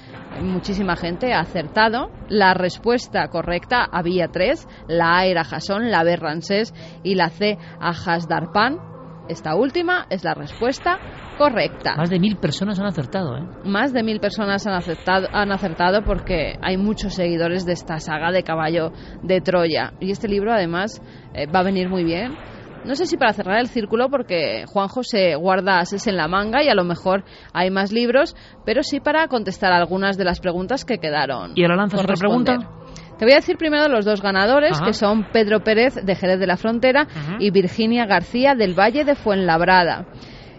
muchísima gente ha acertado. La respuesta correcta había tres. La A era Jasón, la B Ransés y la C Ajasdarpan. Esta última es la respuesta correcta. Más de mil personas han acertado, ¿eh? Más de mil personas han acertado, han acertado porque hay muchos seguidores de esta saga de caballo de Troya. Y este libro, además, eh, va a venir muy bien. No sé si para cerrar el círculo, porque Juan José guarda ases en la manga y a lo mejor hay más libros, pero sí para contestar algunas de las preguntas que quedaron. ¿Y ahora lanzas otra pregunta? Te voy a decir primero los dos ganadores, que son Pedro Pérez de Jerez de la Frontera y Virginia García del Valle de Fuenlabrada.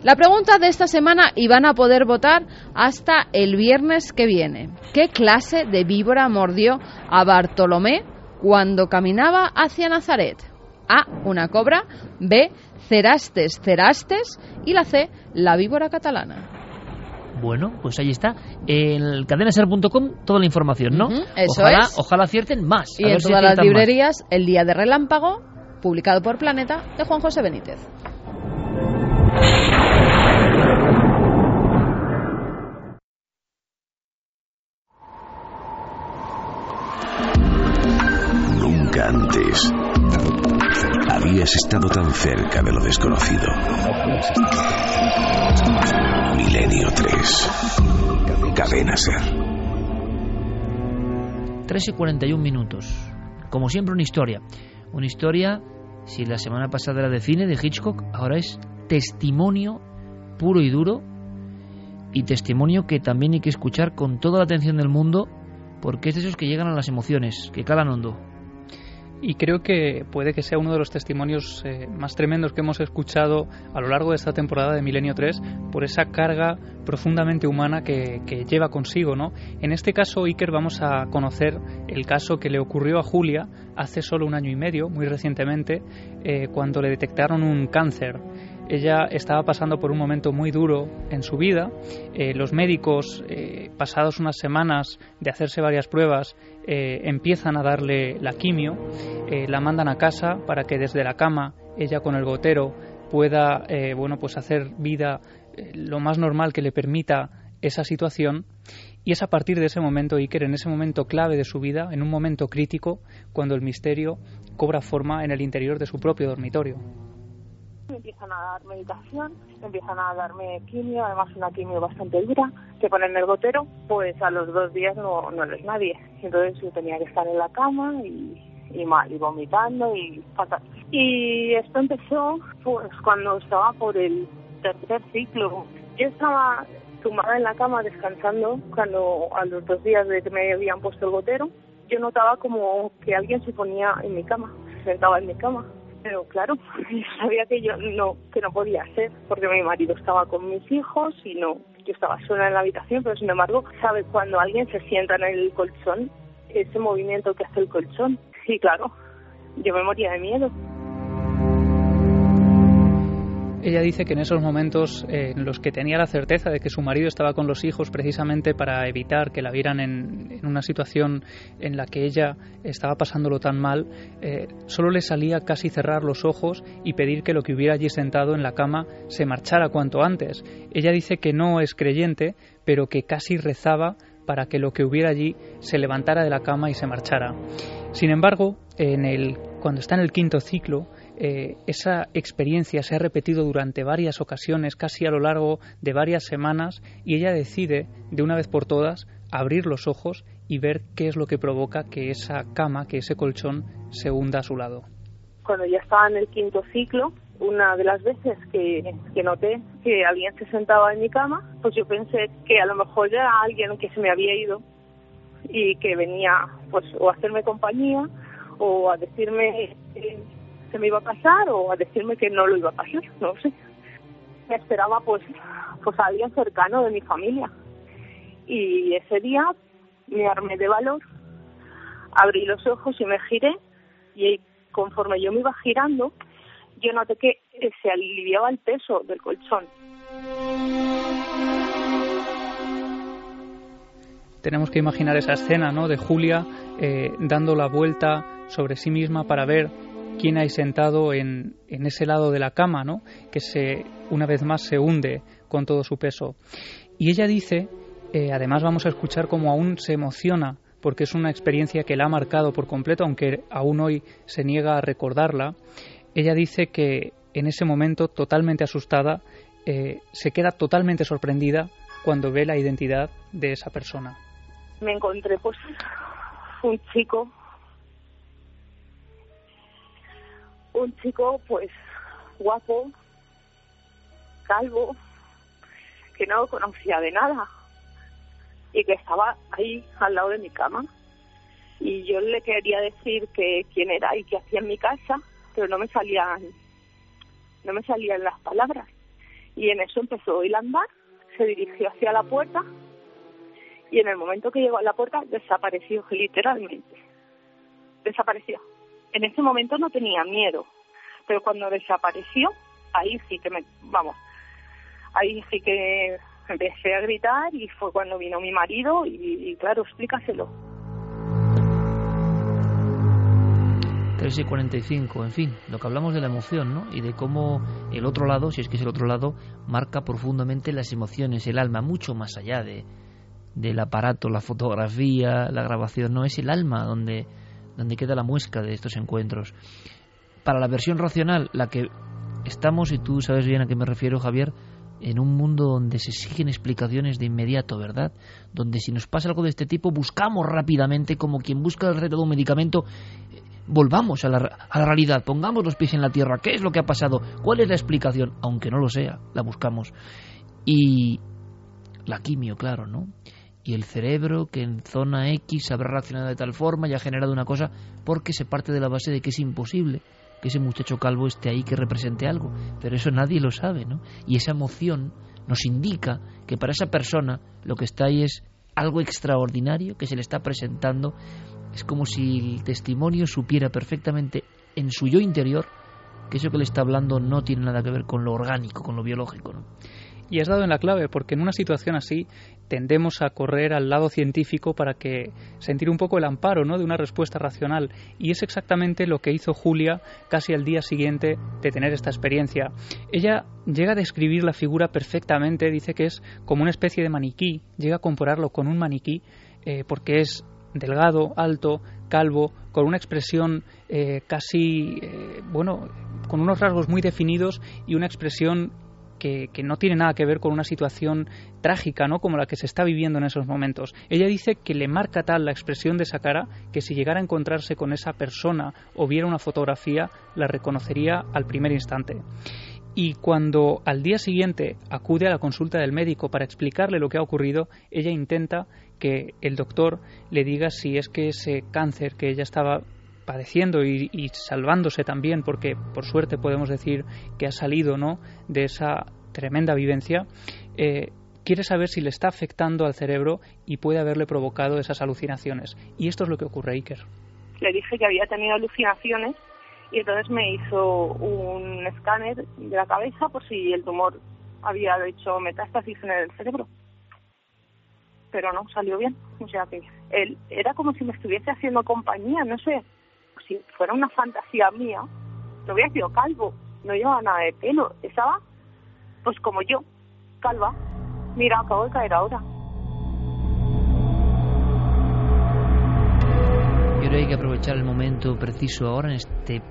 La pregunta de esta semana y van a poder votar hasta el viernes que viene. ¿Qué clase de víbora mordió a Bartolomé cuando caminaba hacia Nazaret? A. Una cobra. B. Cerastes cerastes. Y la C. La víbora catalana. Bueno, pues ahí está. En cadenaser.com toda la información, ¿no? eso ojalá, es. ojalá acierten más. Y en todas las librerías, El Día de Relámpago, publicado por Planeta, de Juan José Benítez. Nunca antes habías estado tan cerca de lo desconocido. Milenio 3. Cadena Ser. 13 y 41 minutos. Como siempre, una historia. Una historia, si la semana pasada era de cine, de Hitchcock, ahora es testimonio puro y duro y testimonio que también hay que escuchar con toda la atención del mundo porque es de esos que llegan a las emociones, que calan hondo. Y creo que puede que sea uno de los testimonios eh, más tremendos que hemos escuchado a lo largo de esta temporada de Milenio 3 por esa carga profundamente humana que, lleva consigo. ¿no? En este caso, Iker, vamos a conocer el caso que le ocurrió a Julia hace solo un año y medio, muy recientemente, eh, cuando le detectaron un cáncer. Ella estaba pasando por un momento muy duro en su vida. Eh, los médicos, eh, pasados unas semanas de hacerse varias pruebas, eh, empiezan a darle la quimio, la mandan a casa para que desde la cama ella con el gotero pueda bueno pues hacer vida lo más normal que le permita esa situación y es a partir de ese momento Iker en ese momento clave de su vida en un momento crítico cuando el misterio cobra forma en el interior de su propio dormitorio me empiezan a dar medicación, empiezan a darme quimio, además una quimio bastante dura, que ponen el gotero, pues a los dos días no, no eres nadie. Entonces yo tenía que estar en la cama y, y mal, y vomitando y fatal. Y esto empezó pues cuando estaba por el tercer ciclo. Yo estaba tumbada en la cama descansando cuando a los dos días de que me habían puesto el gotero, yo notaba como que alguien se ponía en mi cama, se sentaba en mi cama pero claro, sabía que yo no, que no podía hacer, porque mi marido estaba con mis hijos y no, yo estaba sola en la habitación, pero sin embargo, sabes cuando alguien se sienta en el colchón, ese movimiento que hace el colchón, y claro, yo me moría de miedo. Ella dice que en esos momentos eh, en los que tenía la certeza de que su marido estaba con los hijos precisamente para evitar que la vieran en, una situación en la que ella estaba pasándolo tan mal, eh, solo le salía casi cerrar los ojos y pedir que lo que hubiera allí sentado en la cama se marchara cuanto antes. Ella dice que no es creyente, pero que casi rezaba para que lo que hubiera allí se levantara de la cama y se marchara. Sin embargo, en el, cuando está en el quinto ciclo, eh, esa experiencia se ha repetido durante varias ocasiones, casi a lo largo de varias semanas, y ella decide, de una vez por todas, abrir los ojos y ver qué es lo que provoca que esa cama, que ese colchón, se hunda a su lado. Cuando ya estaba en el quinto ciclo, una de las veces que, que noté que alguien se sentaba en mi cama, pues yo pensé que a lo mejor era alguien que se me había ido y que venía pues o a hacerme compañía o a decirme se me iba a pasar o a decirme que no lo iba a pasar, no sé. Me esperaba pues, pues a alguien cercano de mi familia. Y ese día me armé de valor, abrí los ojos y me giré y conforme yo me iba girando, yo noté que se aliviaba el peso del colchón. Tenemos que imaginar esa escena, ¿no? De Julia eh, dando la vuelta sobre sí misma para ver quién hay sentado en, en, ese lado de la cama, ¿no? que se, una vez más se hunde con todo su peso. Y ella dice, eh, además vamos a escuchar cómo aún se emociona, porque es una experiencia que la ha marcado por completo, aunque aún hoy se niega a recordarla. Ella dice que en ese momento, totalmente asustada, eh, se queda totalmente sorprendida cuando ve la identidad de esa persona. Me encontré pues un chico un chico pues guapo, calvo, que no conocía de nada y que estaba ahí al lado de mi cama. Y yo le quería decir que quién era y qué hacía en mi casa, pero no me salían, no me salían las palabras. Y en eso empezó a andar, se dirigió hacia la puerta y en el momento que llegó a la puerta desapareció literalmente. Desapareció en ese momento no tenía miedo, pero cuando desapareció, ahí sí que me, vamos, ahí sí que empecé a gritar y fue cuando vino mi marido y, claro, explícaselo. 3 y 45, en fin, lo que hablamos de la emoción, ¿no? Y de cómo el otro lado, si es que es el otro lado, marca profundamente las emociones, el alma, mucho más allá de, del aparato, la fotografía, la grabación, no, es el alma donde donde queda la muesca de estos encuentros. Para la versión racional, la que estamos, y tú sabes bien a qué me refiero, Javier, en un mundo donde se exigen explicaciones de inmediato, ¿verdad? Donde si nos pasa algo de este tipo, buscamos rápidamente, como quien busca el reto de un medicamento, eh, volvamos a la, a la realidad, pongamos los pies en la tierra, ¿qué es lo que ha pasado? ¿Cuál es la explicación? Aunque no lo sea, la buscamos. Y la quimio, claro, ¿no? Y el cerebro que en zona X habrá reaccionado de tal forma y ha generado una cosa porque se parte de la base de que es imposible que ese muchacho calvo esté ahí que represente algo, pero eso nadie lo sabe, ¿no? Y esa emoción nos indica que para esa persona lo que está ahí es algo extraordinario que se le está presentando. Es como si el testimonio supiera perfectamente en su yo interior que eso que le está hablando no tiene nada que ver con lo orgánico, con lo biológico. Y has dado en la clave, porque en una situación así tendemos a correr al lado científico para que sentir un poco el amparo ¿no? de una respuesta racional. Y es exactamente lo que hizo Julia casi al día siguiente de tener esta experiencia. Ella llega a describir la figura perfectamente, dice que es como una especie de maniquí, llega a compararlo con un maniquí eh, porque es delgado, alto, calvo, con una expresión eh, casi, eh, bueno, con unos rasgos muy definidos y una expresión que, no tiene nada que ver con una situación trágica, ¿no? Como la que se está viviendo en esos momentos. Ella dice que le marca tal la expresión de esa cara que si llegara a encontrarse con esa persona o viera una fotografía, la reconocería al primer instante. Y cuando al día siguiente acude a la consulta del médico para explicarle lo que ha ocurrido, ella intenta que el doctor le diga si es que ese cáncer que ella estaba padeciendo y, salvándose también, porque por suerte podemos decir que ha salido ¿no? de esa tremenda vivencia, eh, quiere saber si le está afectando al cerebro y puede haberle provocado esas alucinaciones. Y esto es lo que ocurre, Iker. Le dije que había tenido alucinaciones y entonces me hizo un escáner de la cabeza por si el tumor había hecho metástasis en el cerebro. Pero no, salió bien. O sea que él era como si me estuviese haciendo compañía, no sé, si fuera una fantasía mía, no hubiera sido calvo, no llevaba nada de pelo, estaba pues como yo, calva. Mira, acabo de caer ahora. Yo creo que hay que aprovechar el momento preciso ahora, en este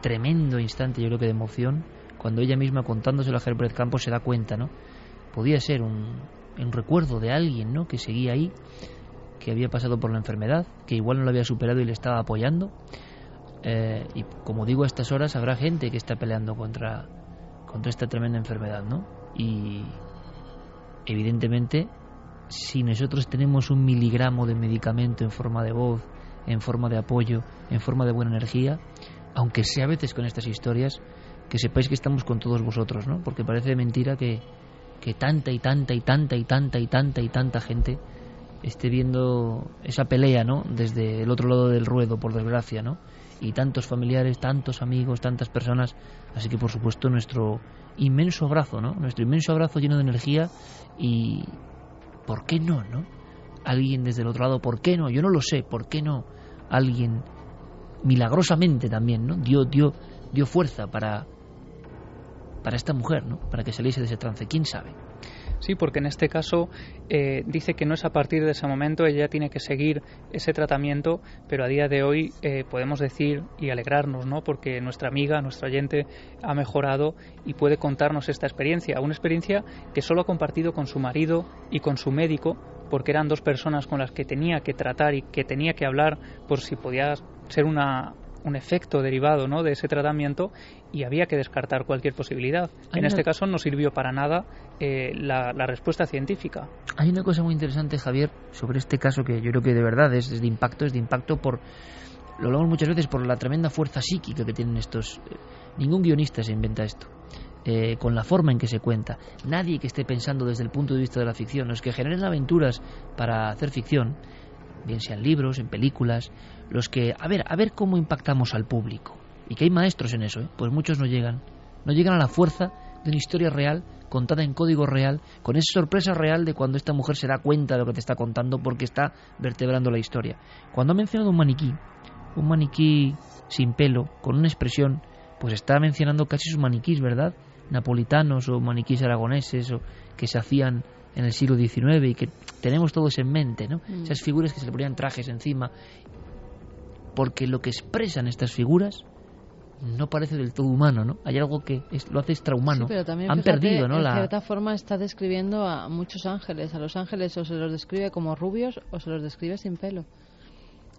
tremendo instante, yo creo que de emoción, cuando ella misma contándoselo a Herbert Campos se da cuenta, ¿no? Podía ser un, un recuerdo de alguien, ¿no? Que seguía ahí, que había pasado por la enfermedad, que igual no lo había superado y le estaba apoyando, eh, y como digo, a estas horas habrá gente que está peleando contra, contra esta tremenda enfermedad, ¿no? Y evidentemente, si nosotros tenemos un miligramo de medicamento en forma de voz, en forma de apoyo, en forma de buena energía, aunque sea a veces con estas historias, que sepáis que estamos con todos vosotros, ¿no? Porque parece mentira que, que tanta y tanta y tanta y tanta y tanta y tanta gente esté viendo esa pelea, ¿no? Desde el otro lado del ruedo, por desgracia, ¿no? Y tantos familiares, tantos amigos, tantas personas. Así que, por supuesto, nuestro inmenso abrazo, ¿no? Nuestro inmenso abrazo lleno de energía y... ¿Por qué no, no? Alguien desde el otro lado, ¿por qué no? Yo no lo sé, ¿por qué no? Alguien milagrosamente también, ¿no? Dio, dio, dio fuerza para, para esta mujer, ¿no? Para que saliese de ese trance, quién sabe. Sí, porque en este caso eh, dice que no es a partir de ese momento, ella tiene que seguir ese tratamiento, pero a día de hoy eh, podemos decir y alegrarnos, ¿no? Porque nuestra amiga, nuestra oyente ha mejorado y puede contarnos esta experiencia, una experiencia que solo ha compartido con su marido y con su médico, porque eran dos personas con las que tenía que tratar y que tenía que hablar por si podía ser una, un efecto derivado ¿no? de ese tratamiento y había que descartar cualquier posibilidad. en este caso no sirvió para nada eh, la, respuesta científica. Hay una cosa muy interesante, Javier, sobre este caso que yo creo que de verdad es, de impacto, es de impacto por, lo hablamos muchas veces, por la tremenda fuerza psíquica que tienen estos. Eh, ningún guionista se inventa esto. Eh, con la forma en que se cuenta. Nadie que esté pensando desde el punto de vista de la ficción, los que generen aventuras para hacer ficción, bien sean libros, en películas, los que, a ver, a ver cómo impactamos al público. Y que hay maestros en eso, ¿eh? pues muchos no llegan. No llegan a la fuerza de una historia real, contada en código real, con esa sorpresa real de cuando esta mujer se da cuenta de lo que te está contando porque está vertebrando la historia. Cuando ha mencionado un maniquí, un maniquí sin pelo, con una expresión, pues está mencionando casi sus maniquís, ¿verdad? Napolitanos o maniquís aragoneses o que se hacían en el siglo XIX y que tenemos todos en mente, ¿no? Mm. Esas figuras que se le ponían trajes encima. Porque lo que expresan estas figuras no parece del todo humano, ¿no? Hay algo que lo hace extrahumano. Sí, pero también, Han fíjate, perdido, ¿no? En La... cierta forma está describiendo a muchos ángeles. A los ángeles o se los describe como rubios o se los describe sin pelo.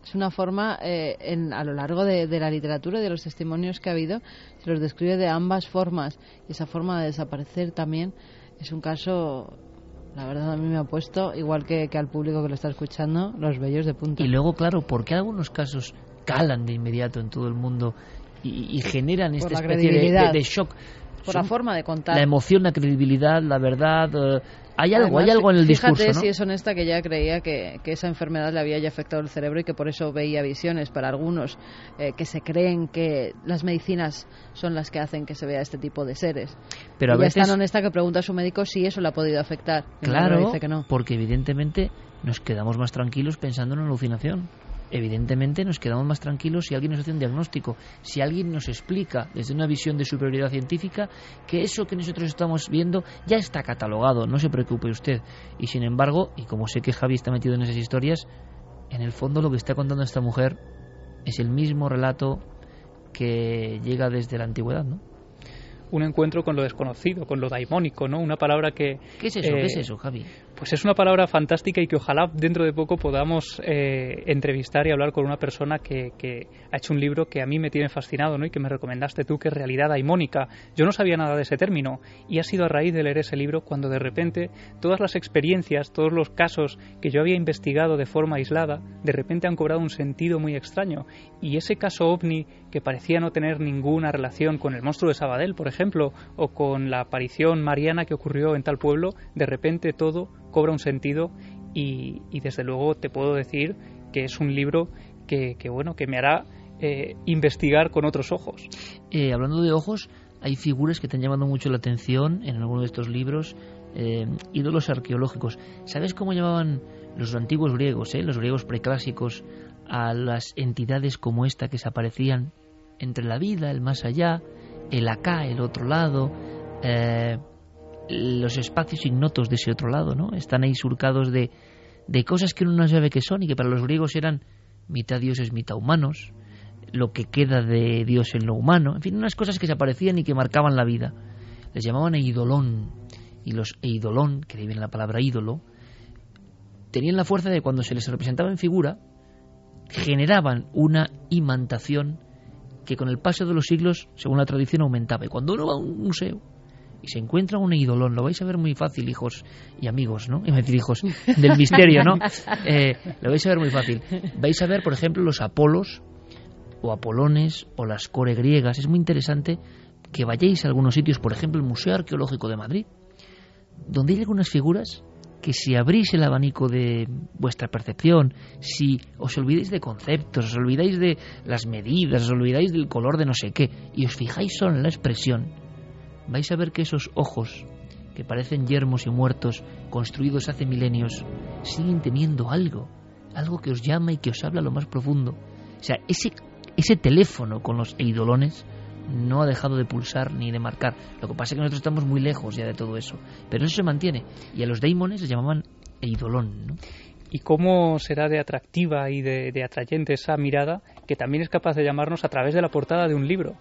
Es una forma, eh, en, a lo largo de, de la literatura y de los testimonios que ha habido, se los describe de ambas formas. Y esa forma de desaparecer también es un caso la verdad a mí me ha puesto, igual que, que al público que lo está escuchando, los bellos de punta. Y luego, claro, ¿por qué algunos casos calan de inmediato en todo el mundo y, y generan Por esta la especie de, de- de shock? Por la Son forma de contar. La emoción, la credibilidad, la verdad. eh, hay algo, Además, hay algo en el fíjate discurso, ¿no? si es honesta que ella creía que, que esa enfermedad le había ya afectado el cerebro y que por eso veía visiones para algunos eh, que se creen que las medicinas son las que hacen que se vea este tipo de seres. Pero a ella es veces, tan honesta que pregunta a su médico si eso le ha podido afectar. Claro, dice que no. porque evidentemente nos quedamos más tranquilos pensando en una alucinación. Evidentemente nos quedamos más tranquilos si alguien nos hace un diagnóstico, si alguien nos explica desde una visión de superioridad científica que eso que nosotros estamos viendo ya está catalogado, no se preocupe usted. Y sin embargo, y como sé que Javi está metido en esas historias, en el fondo lo que está contando esta mujer es el mismo relato que llega desde la antigüedad, ¿no? Un encuentro con lo desconocido, con lo daimónico, ¿no? Una palabra que... ¿Qué es eso? eh, ¿Qué es eso, Javi? Pues es una palabra fantástica y que ojalá dentro de poco podamos eh, entrevistar y hablar con una persona que, ha hecho un libro que a mí me tiene fascinado ¿no? y que me recomendaste tú, que es Realidad Daimónica. Yo no sabía nada de ese término y ha sido a raíz de leer ese libro cuando de repente todas las experiencias, todos los casos que yo había investigado de forma aislada, de repente han cobrado un sentido muy extraño. Y ese caso ovni que parecía no tener ninguna relación con el monstruo de Sabadell, por ejemplo, o con la aparición mariana que ocurrió en tal pueblo, de repente todo cobra un sentido y, desde luego te puedo decir que es un libro que, bueno que me hará eh, investigar con otros ojos. Eh, hablando de ojos, hay figuras que te han llamado mucho la atención en alguno de estos libros, eh, ídolos arqueológicos. ¿Sabes cómo llamaban los antiguos griegos, los griegos preclásicos, a las entidades como esta que se aparecían entre la vida, el más allá, el acá, el otro lado, los espacios ignotos de ese otro lado, ¿no? Están ahí surcados de, de cosas que uno no sabe qué son y que para los griegos eran mitad dioses, mitad humanos, lo que queda de Dios en lo humano, en fin, unas cosas que se aparecían y que marcaban la vida. Les llamaban eidolón, y los eidolón, que de viene la palabra ídolo, tenían la fuerza de cuando se les representaba en figura, generaban una imantación que con el paso de los siglos, según la tradición, aumentaba. Y cuando uno va a un museo y se encuentra un eidolón, lo vais a ver muy fácil, hijos y amigos, ¿no? Iba a decir hijos del misterio, ¿no? Eh, lo vais a ver muy fácil. Vais a ver, por ejemplo, los Apolos o Apolones o las core griegas. Es muy interesante que vayáis a algunos sitios, por ejemplo, el Museo Arqueológico de Madrid, donde hay algunas figuras que si abrís el abanico de vuestra percepción, si os olvidáis de conceptos, os olvidáis de las medidas, os olvidáis del color de no sé qué, y os fijáis solo en la expresión, vais a ver que esos ojos, que parecen yermos y muertos, construidos hace milenios, siguen teniendo algo, algo que os llama y que os habla a lo más profundo. O sea, ese, ese teléfono con los eidolones no ha dejado de pulsar ni de marcar. Lo que pasa es que nosotros estamos muy lejos ya de todo eso. Pero eso se mantiene. Y a los daimones les llamaban eidolón. y cómo será de atractiva y de, de, atrayente esa mirada que también es capaz de llamarnos a través de la portada de un libro.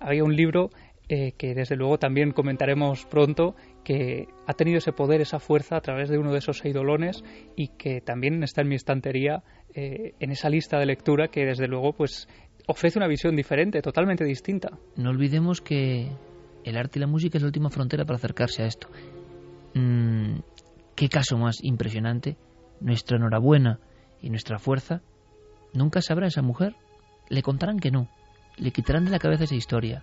Había un libro eh, que desde luego también comentaremos pronto que ha tenido ese poder, esa fuerza a través de uno de esos eidolones y que también está en mi estantería eh, en esa lista de lectura que desde luego pues ofrece una visión diferente, totalmente distinta. No olvidemos que el arte y la música es la última frontera para acercarse a esto. Mm, ¿Qué caso más impresionante? Nuestra enhorabuena y nuestra fuerza. Nunca sabrá esa mujer. Le contarán que no. Le quitarán de la cabeza esa historia.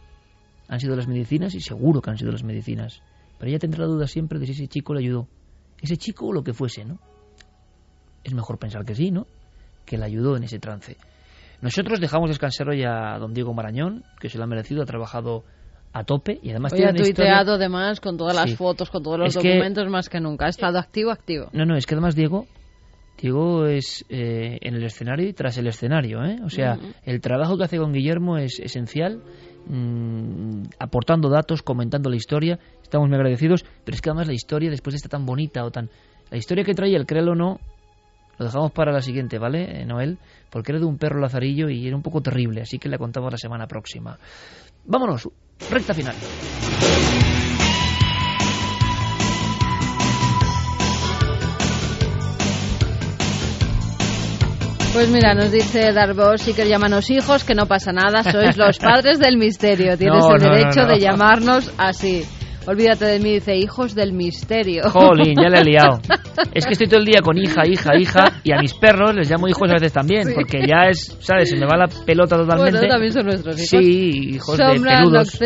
Han sido las medicinas y seguro que han sido las medicinas. Pero ella tendrá la duda siempre de si ese chico le ayudó. Ese chico o lo que fuese, ¿no? Es mejor pensar que sí, ¿no? Que le ayudó en ese trance. Nosotros dejamos descansar hoy a don Diego Marañón, que se lo ha merecido, ha trabajado a tope y además tiene ha tuiteado historia... además con todas las Sí. fotos, con todos los Es que- documentos más que nunca. Ha estado activo, activo. No, no, es que además Diego, Diego es eh, en el escenario y tras el escenario, ¿eh? O sea, el trabajo que hace con Guillermo es esencial, mm, aportando datos, comentando la historia, estamos muy agradecidos, pero es que además la historia, después de estar tan bonita o tan... La historia que trae, el créelo no, lo dejamos para la siguiente, ¿vale, eh, Noel? Porque era de un perro lazarillo y era un poco terrible, así que la contamos la semana próxima. Vámonos, recta final. Pues mira, nos dice Darbo que llámanos hijos, que no pasa nada, sois los padres del misterio, tienes No, el no, derecho no. de llamarnos así. Olvídate de mí, dice hijos del misterio. Jolín, ya le he liado. Es que estoy todo el día con hija, hija, hija, y a mis perros les llamo hijos a veces también, Sí. porque ya es, ¿sabes? Se me va la pelota totalmente. Bueno, también son nuestros hijos. Sí, hijos de peludos.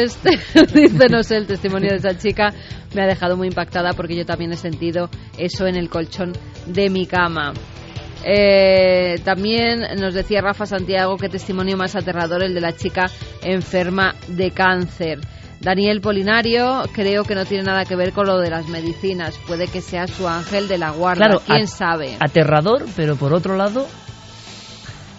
Dice no sé, el testimonio de esa chica me ha dejado muy impactada porque yo también he sentido eso en el colchón de mi cama. Eh, también nos decía Rafa Santiago que testimonio más aterrador el de la chica enferma de cáncer. Daniel Polinario creo que no tiene nada que ver con lo de las medicinas. Puede que sea su ángel de la guarda. Claro, ¿Quién sabe? Aterrador, pero por otro lado,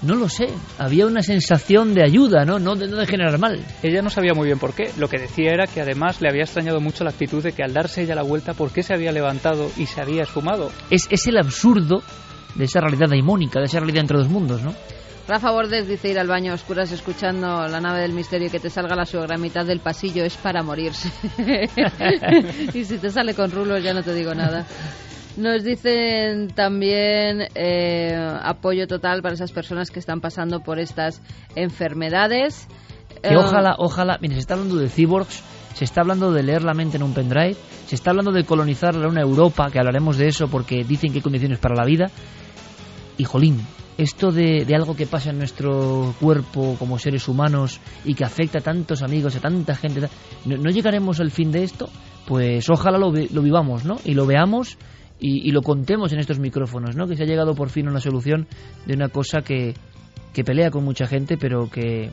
no lo sé. Había una sensación de ayuda, ¿no? No de, no de generar mal. Ella no sabía muy bien por qué. Lo que decía era que además le había extrañado mucho la actitud de que al darse ella la vuelta, ¿por qué se había levantado y se había esfumado? Es, es el absurdo de esa realidad daimónica, de esa realidad entre dos mundos, ¿no? Rafa Bordes dice ir al baño a oscuras escuchando la nave del misterio y que te salga la suegra a mitad del pasillo es para morirse. y si te sale con rulos ya no te digo nada. Nos dicen también eh, apoyo total para esas personas que están pasando por estas enfermedades. Que Eh, ojalá, ojalá, mire, se está hablando de cyborgs, se está hablando de leer la mente en un pendrive, se está hablando de colonizar una Europa, que hablaremos de eso porque dicen que hay condiciones para la vida. Y jolín, esto de, de algo que pasa en nuestro cuerpo como seres humanos y que afecta a tantos amigos, a tanta gente, ¿no, llegaremos al fin de esto? Pues ojalá lo, lo vivamos, ¿no? Y lo veamos y, y lo contemos en estos micrófonos, ¿no? Que se ha llegado por fin a una solución de una cosa que, que pelea con mucha gente, pero que,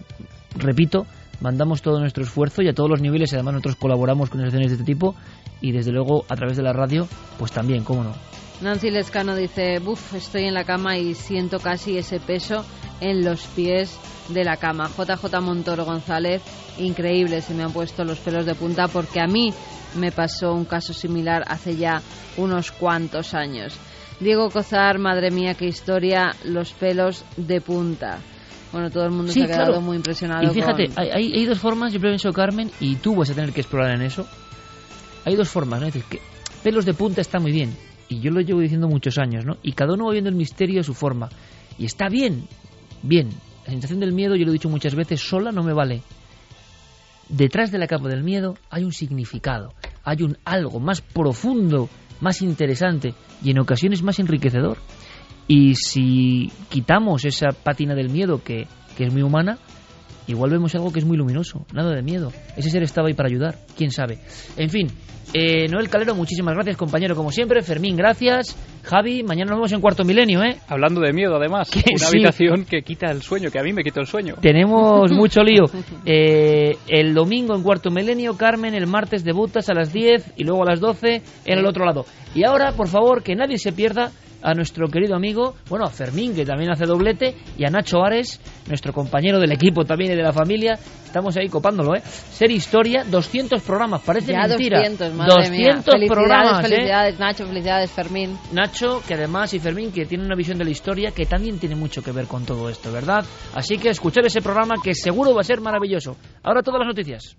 repito, mandamos todo nuestro esfuerzo y a todos los niveles, además nosotros colaboramos con asociaciones de este tipo y desde luego a través de la radio, pues también, cómo no. Nancy Lescano dice, buf, estoy en la cama y siento casi ese peso en los pies de la cama. JJ Montoro González, increíble, se me han puesto los pelos de punta porque a mí me pasó un caso similar hace ya unos cuantos años. Diego Cozar, madre mía, qué historia, los pelos de punta. Bueno, todo el mundo Sí, se ha quedado claro. muy impresionado. Y fíjate, con- hay, hay- hay dos formas, yo pienso, Carmen, y tú vas a tener que explorar en eso. Hay dos formas, ¿no? Es decir, que pelos de punta está muy bien, y yo lo llevo diciendo muchos años, ¿no? Y cada uno va viendo el misterio a su forma. Y está bien, bien. La sensación del miedo, yo lo he dicho muchas veces, sola no me vale. Detrás de la capa del miedo hay un significado, hay un algo más profundo, más interesante y en ocasiones más enriquecedor. Y si quitamos esa pátina del miedo que, que es muy humana, igual vemos algo que es muy luminoso, nada de miedo. Ese ser estaba ahí para ayudar, quién sabe. En fin, eh, Noel Calero, muchísimas gracias, compañero, como siempre. Fermín, gracias. Javi, mañana nos vemos en cuarto milenio, ¿eh? Hablando de miedo, además, una sí. habitación que quita el sueño, que a mí me quitó el sueño. Tenemos mucho lío. Eh, el domingo en cuarto milenio, Carmen, el martes debutas a las 10 y luego a las 12 en el otro lado. Y ahora, por favor, que nadie se pierda a nuestro querido amigo, bueno, a Fermín, que también hace doblete, y a Nacho Ares, nuestro compañero del equipo también y de la familia. Estamos ahí copándolo, ¿eh? Ser Historia, 200 programas, parece ya mentira. 200, madre 200 mía. Felicidades, programas, ¿eh? felicidades, Nacho, felicidades, Fermín. Nacho, que además, y Fermín, que tiene una visión de la historia que también tiene mucho que ver con todo esto, ¿verdad? Así que escuchar ese programa que seguro va a ser maravilloso. Ahora todas las noticias.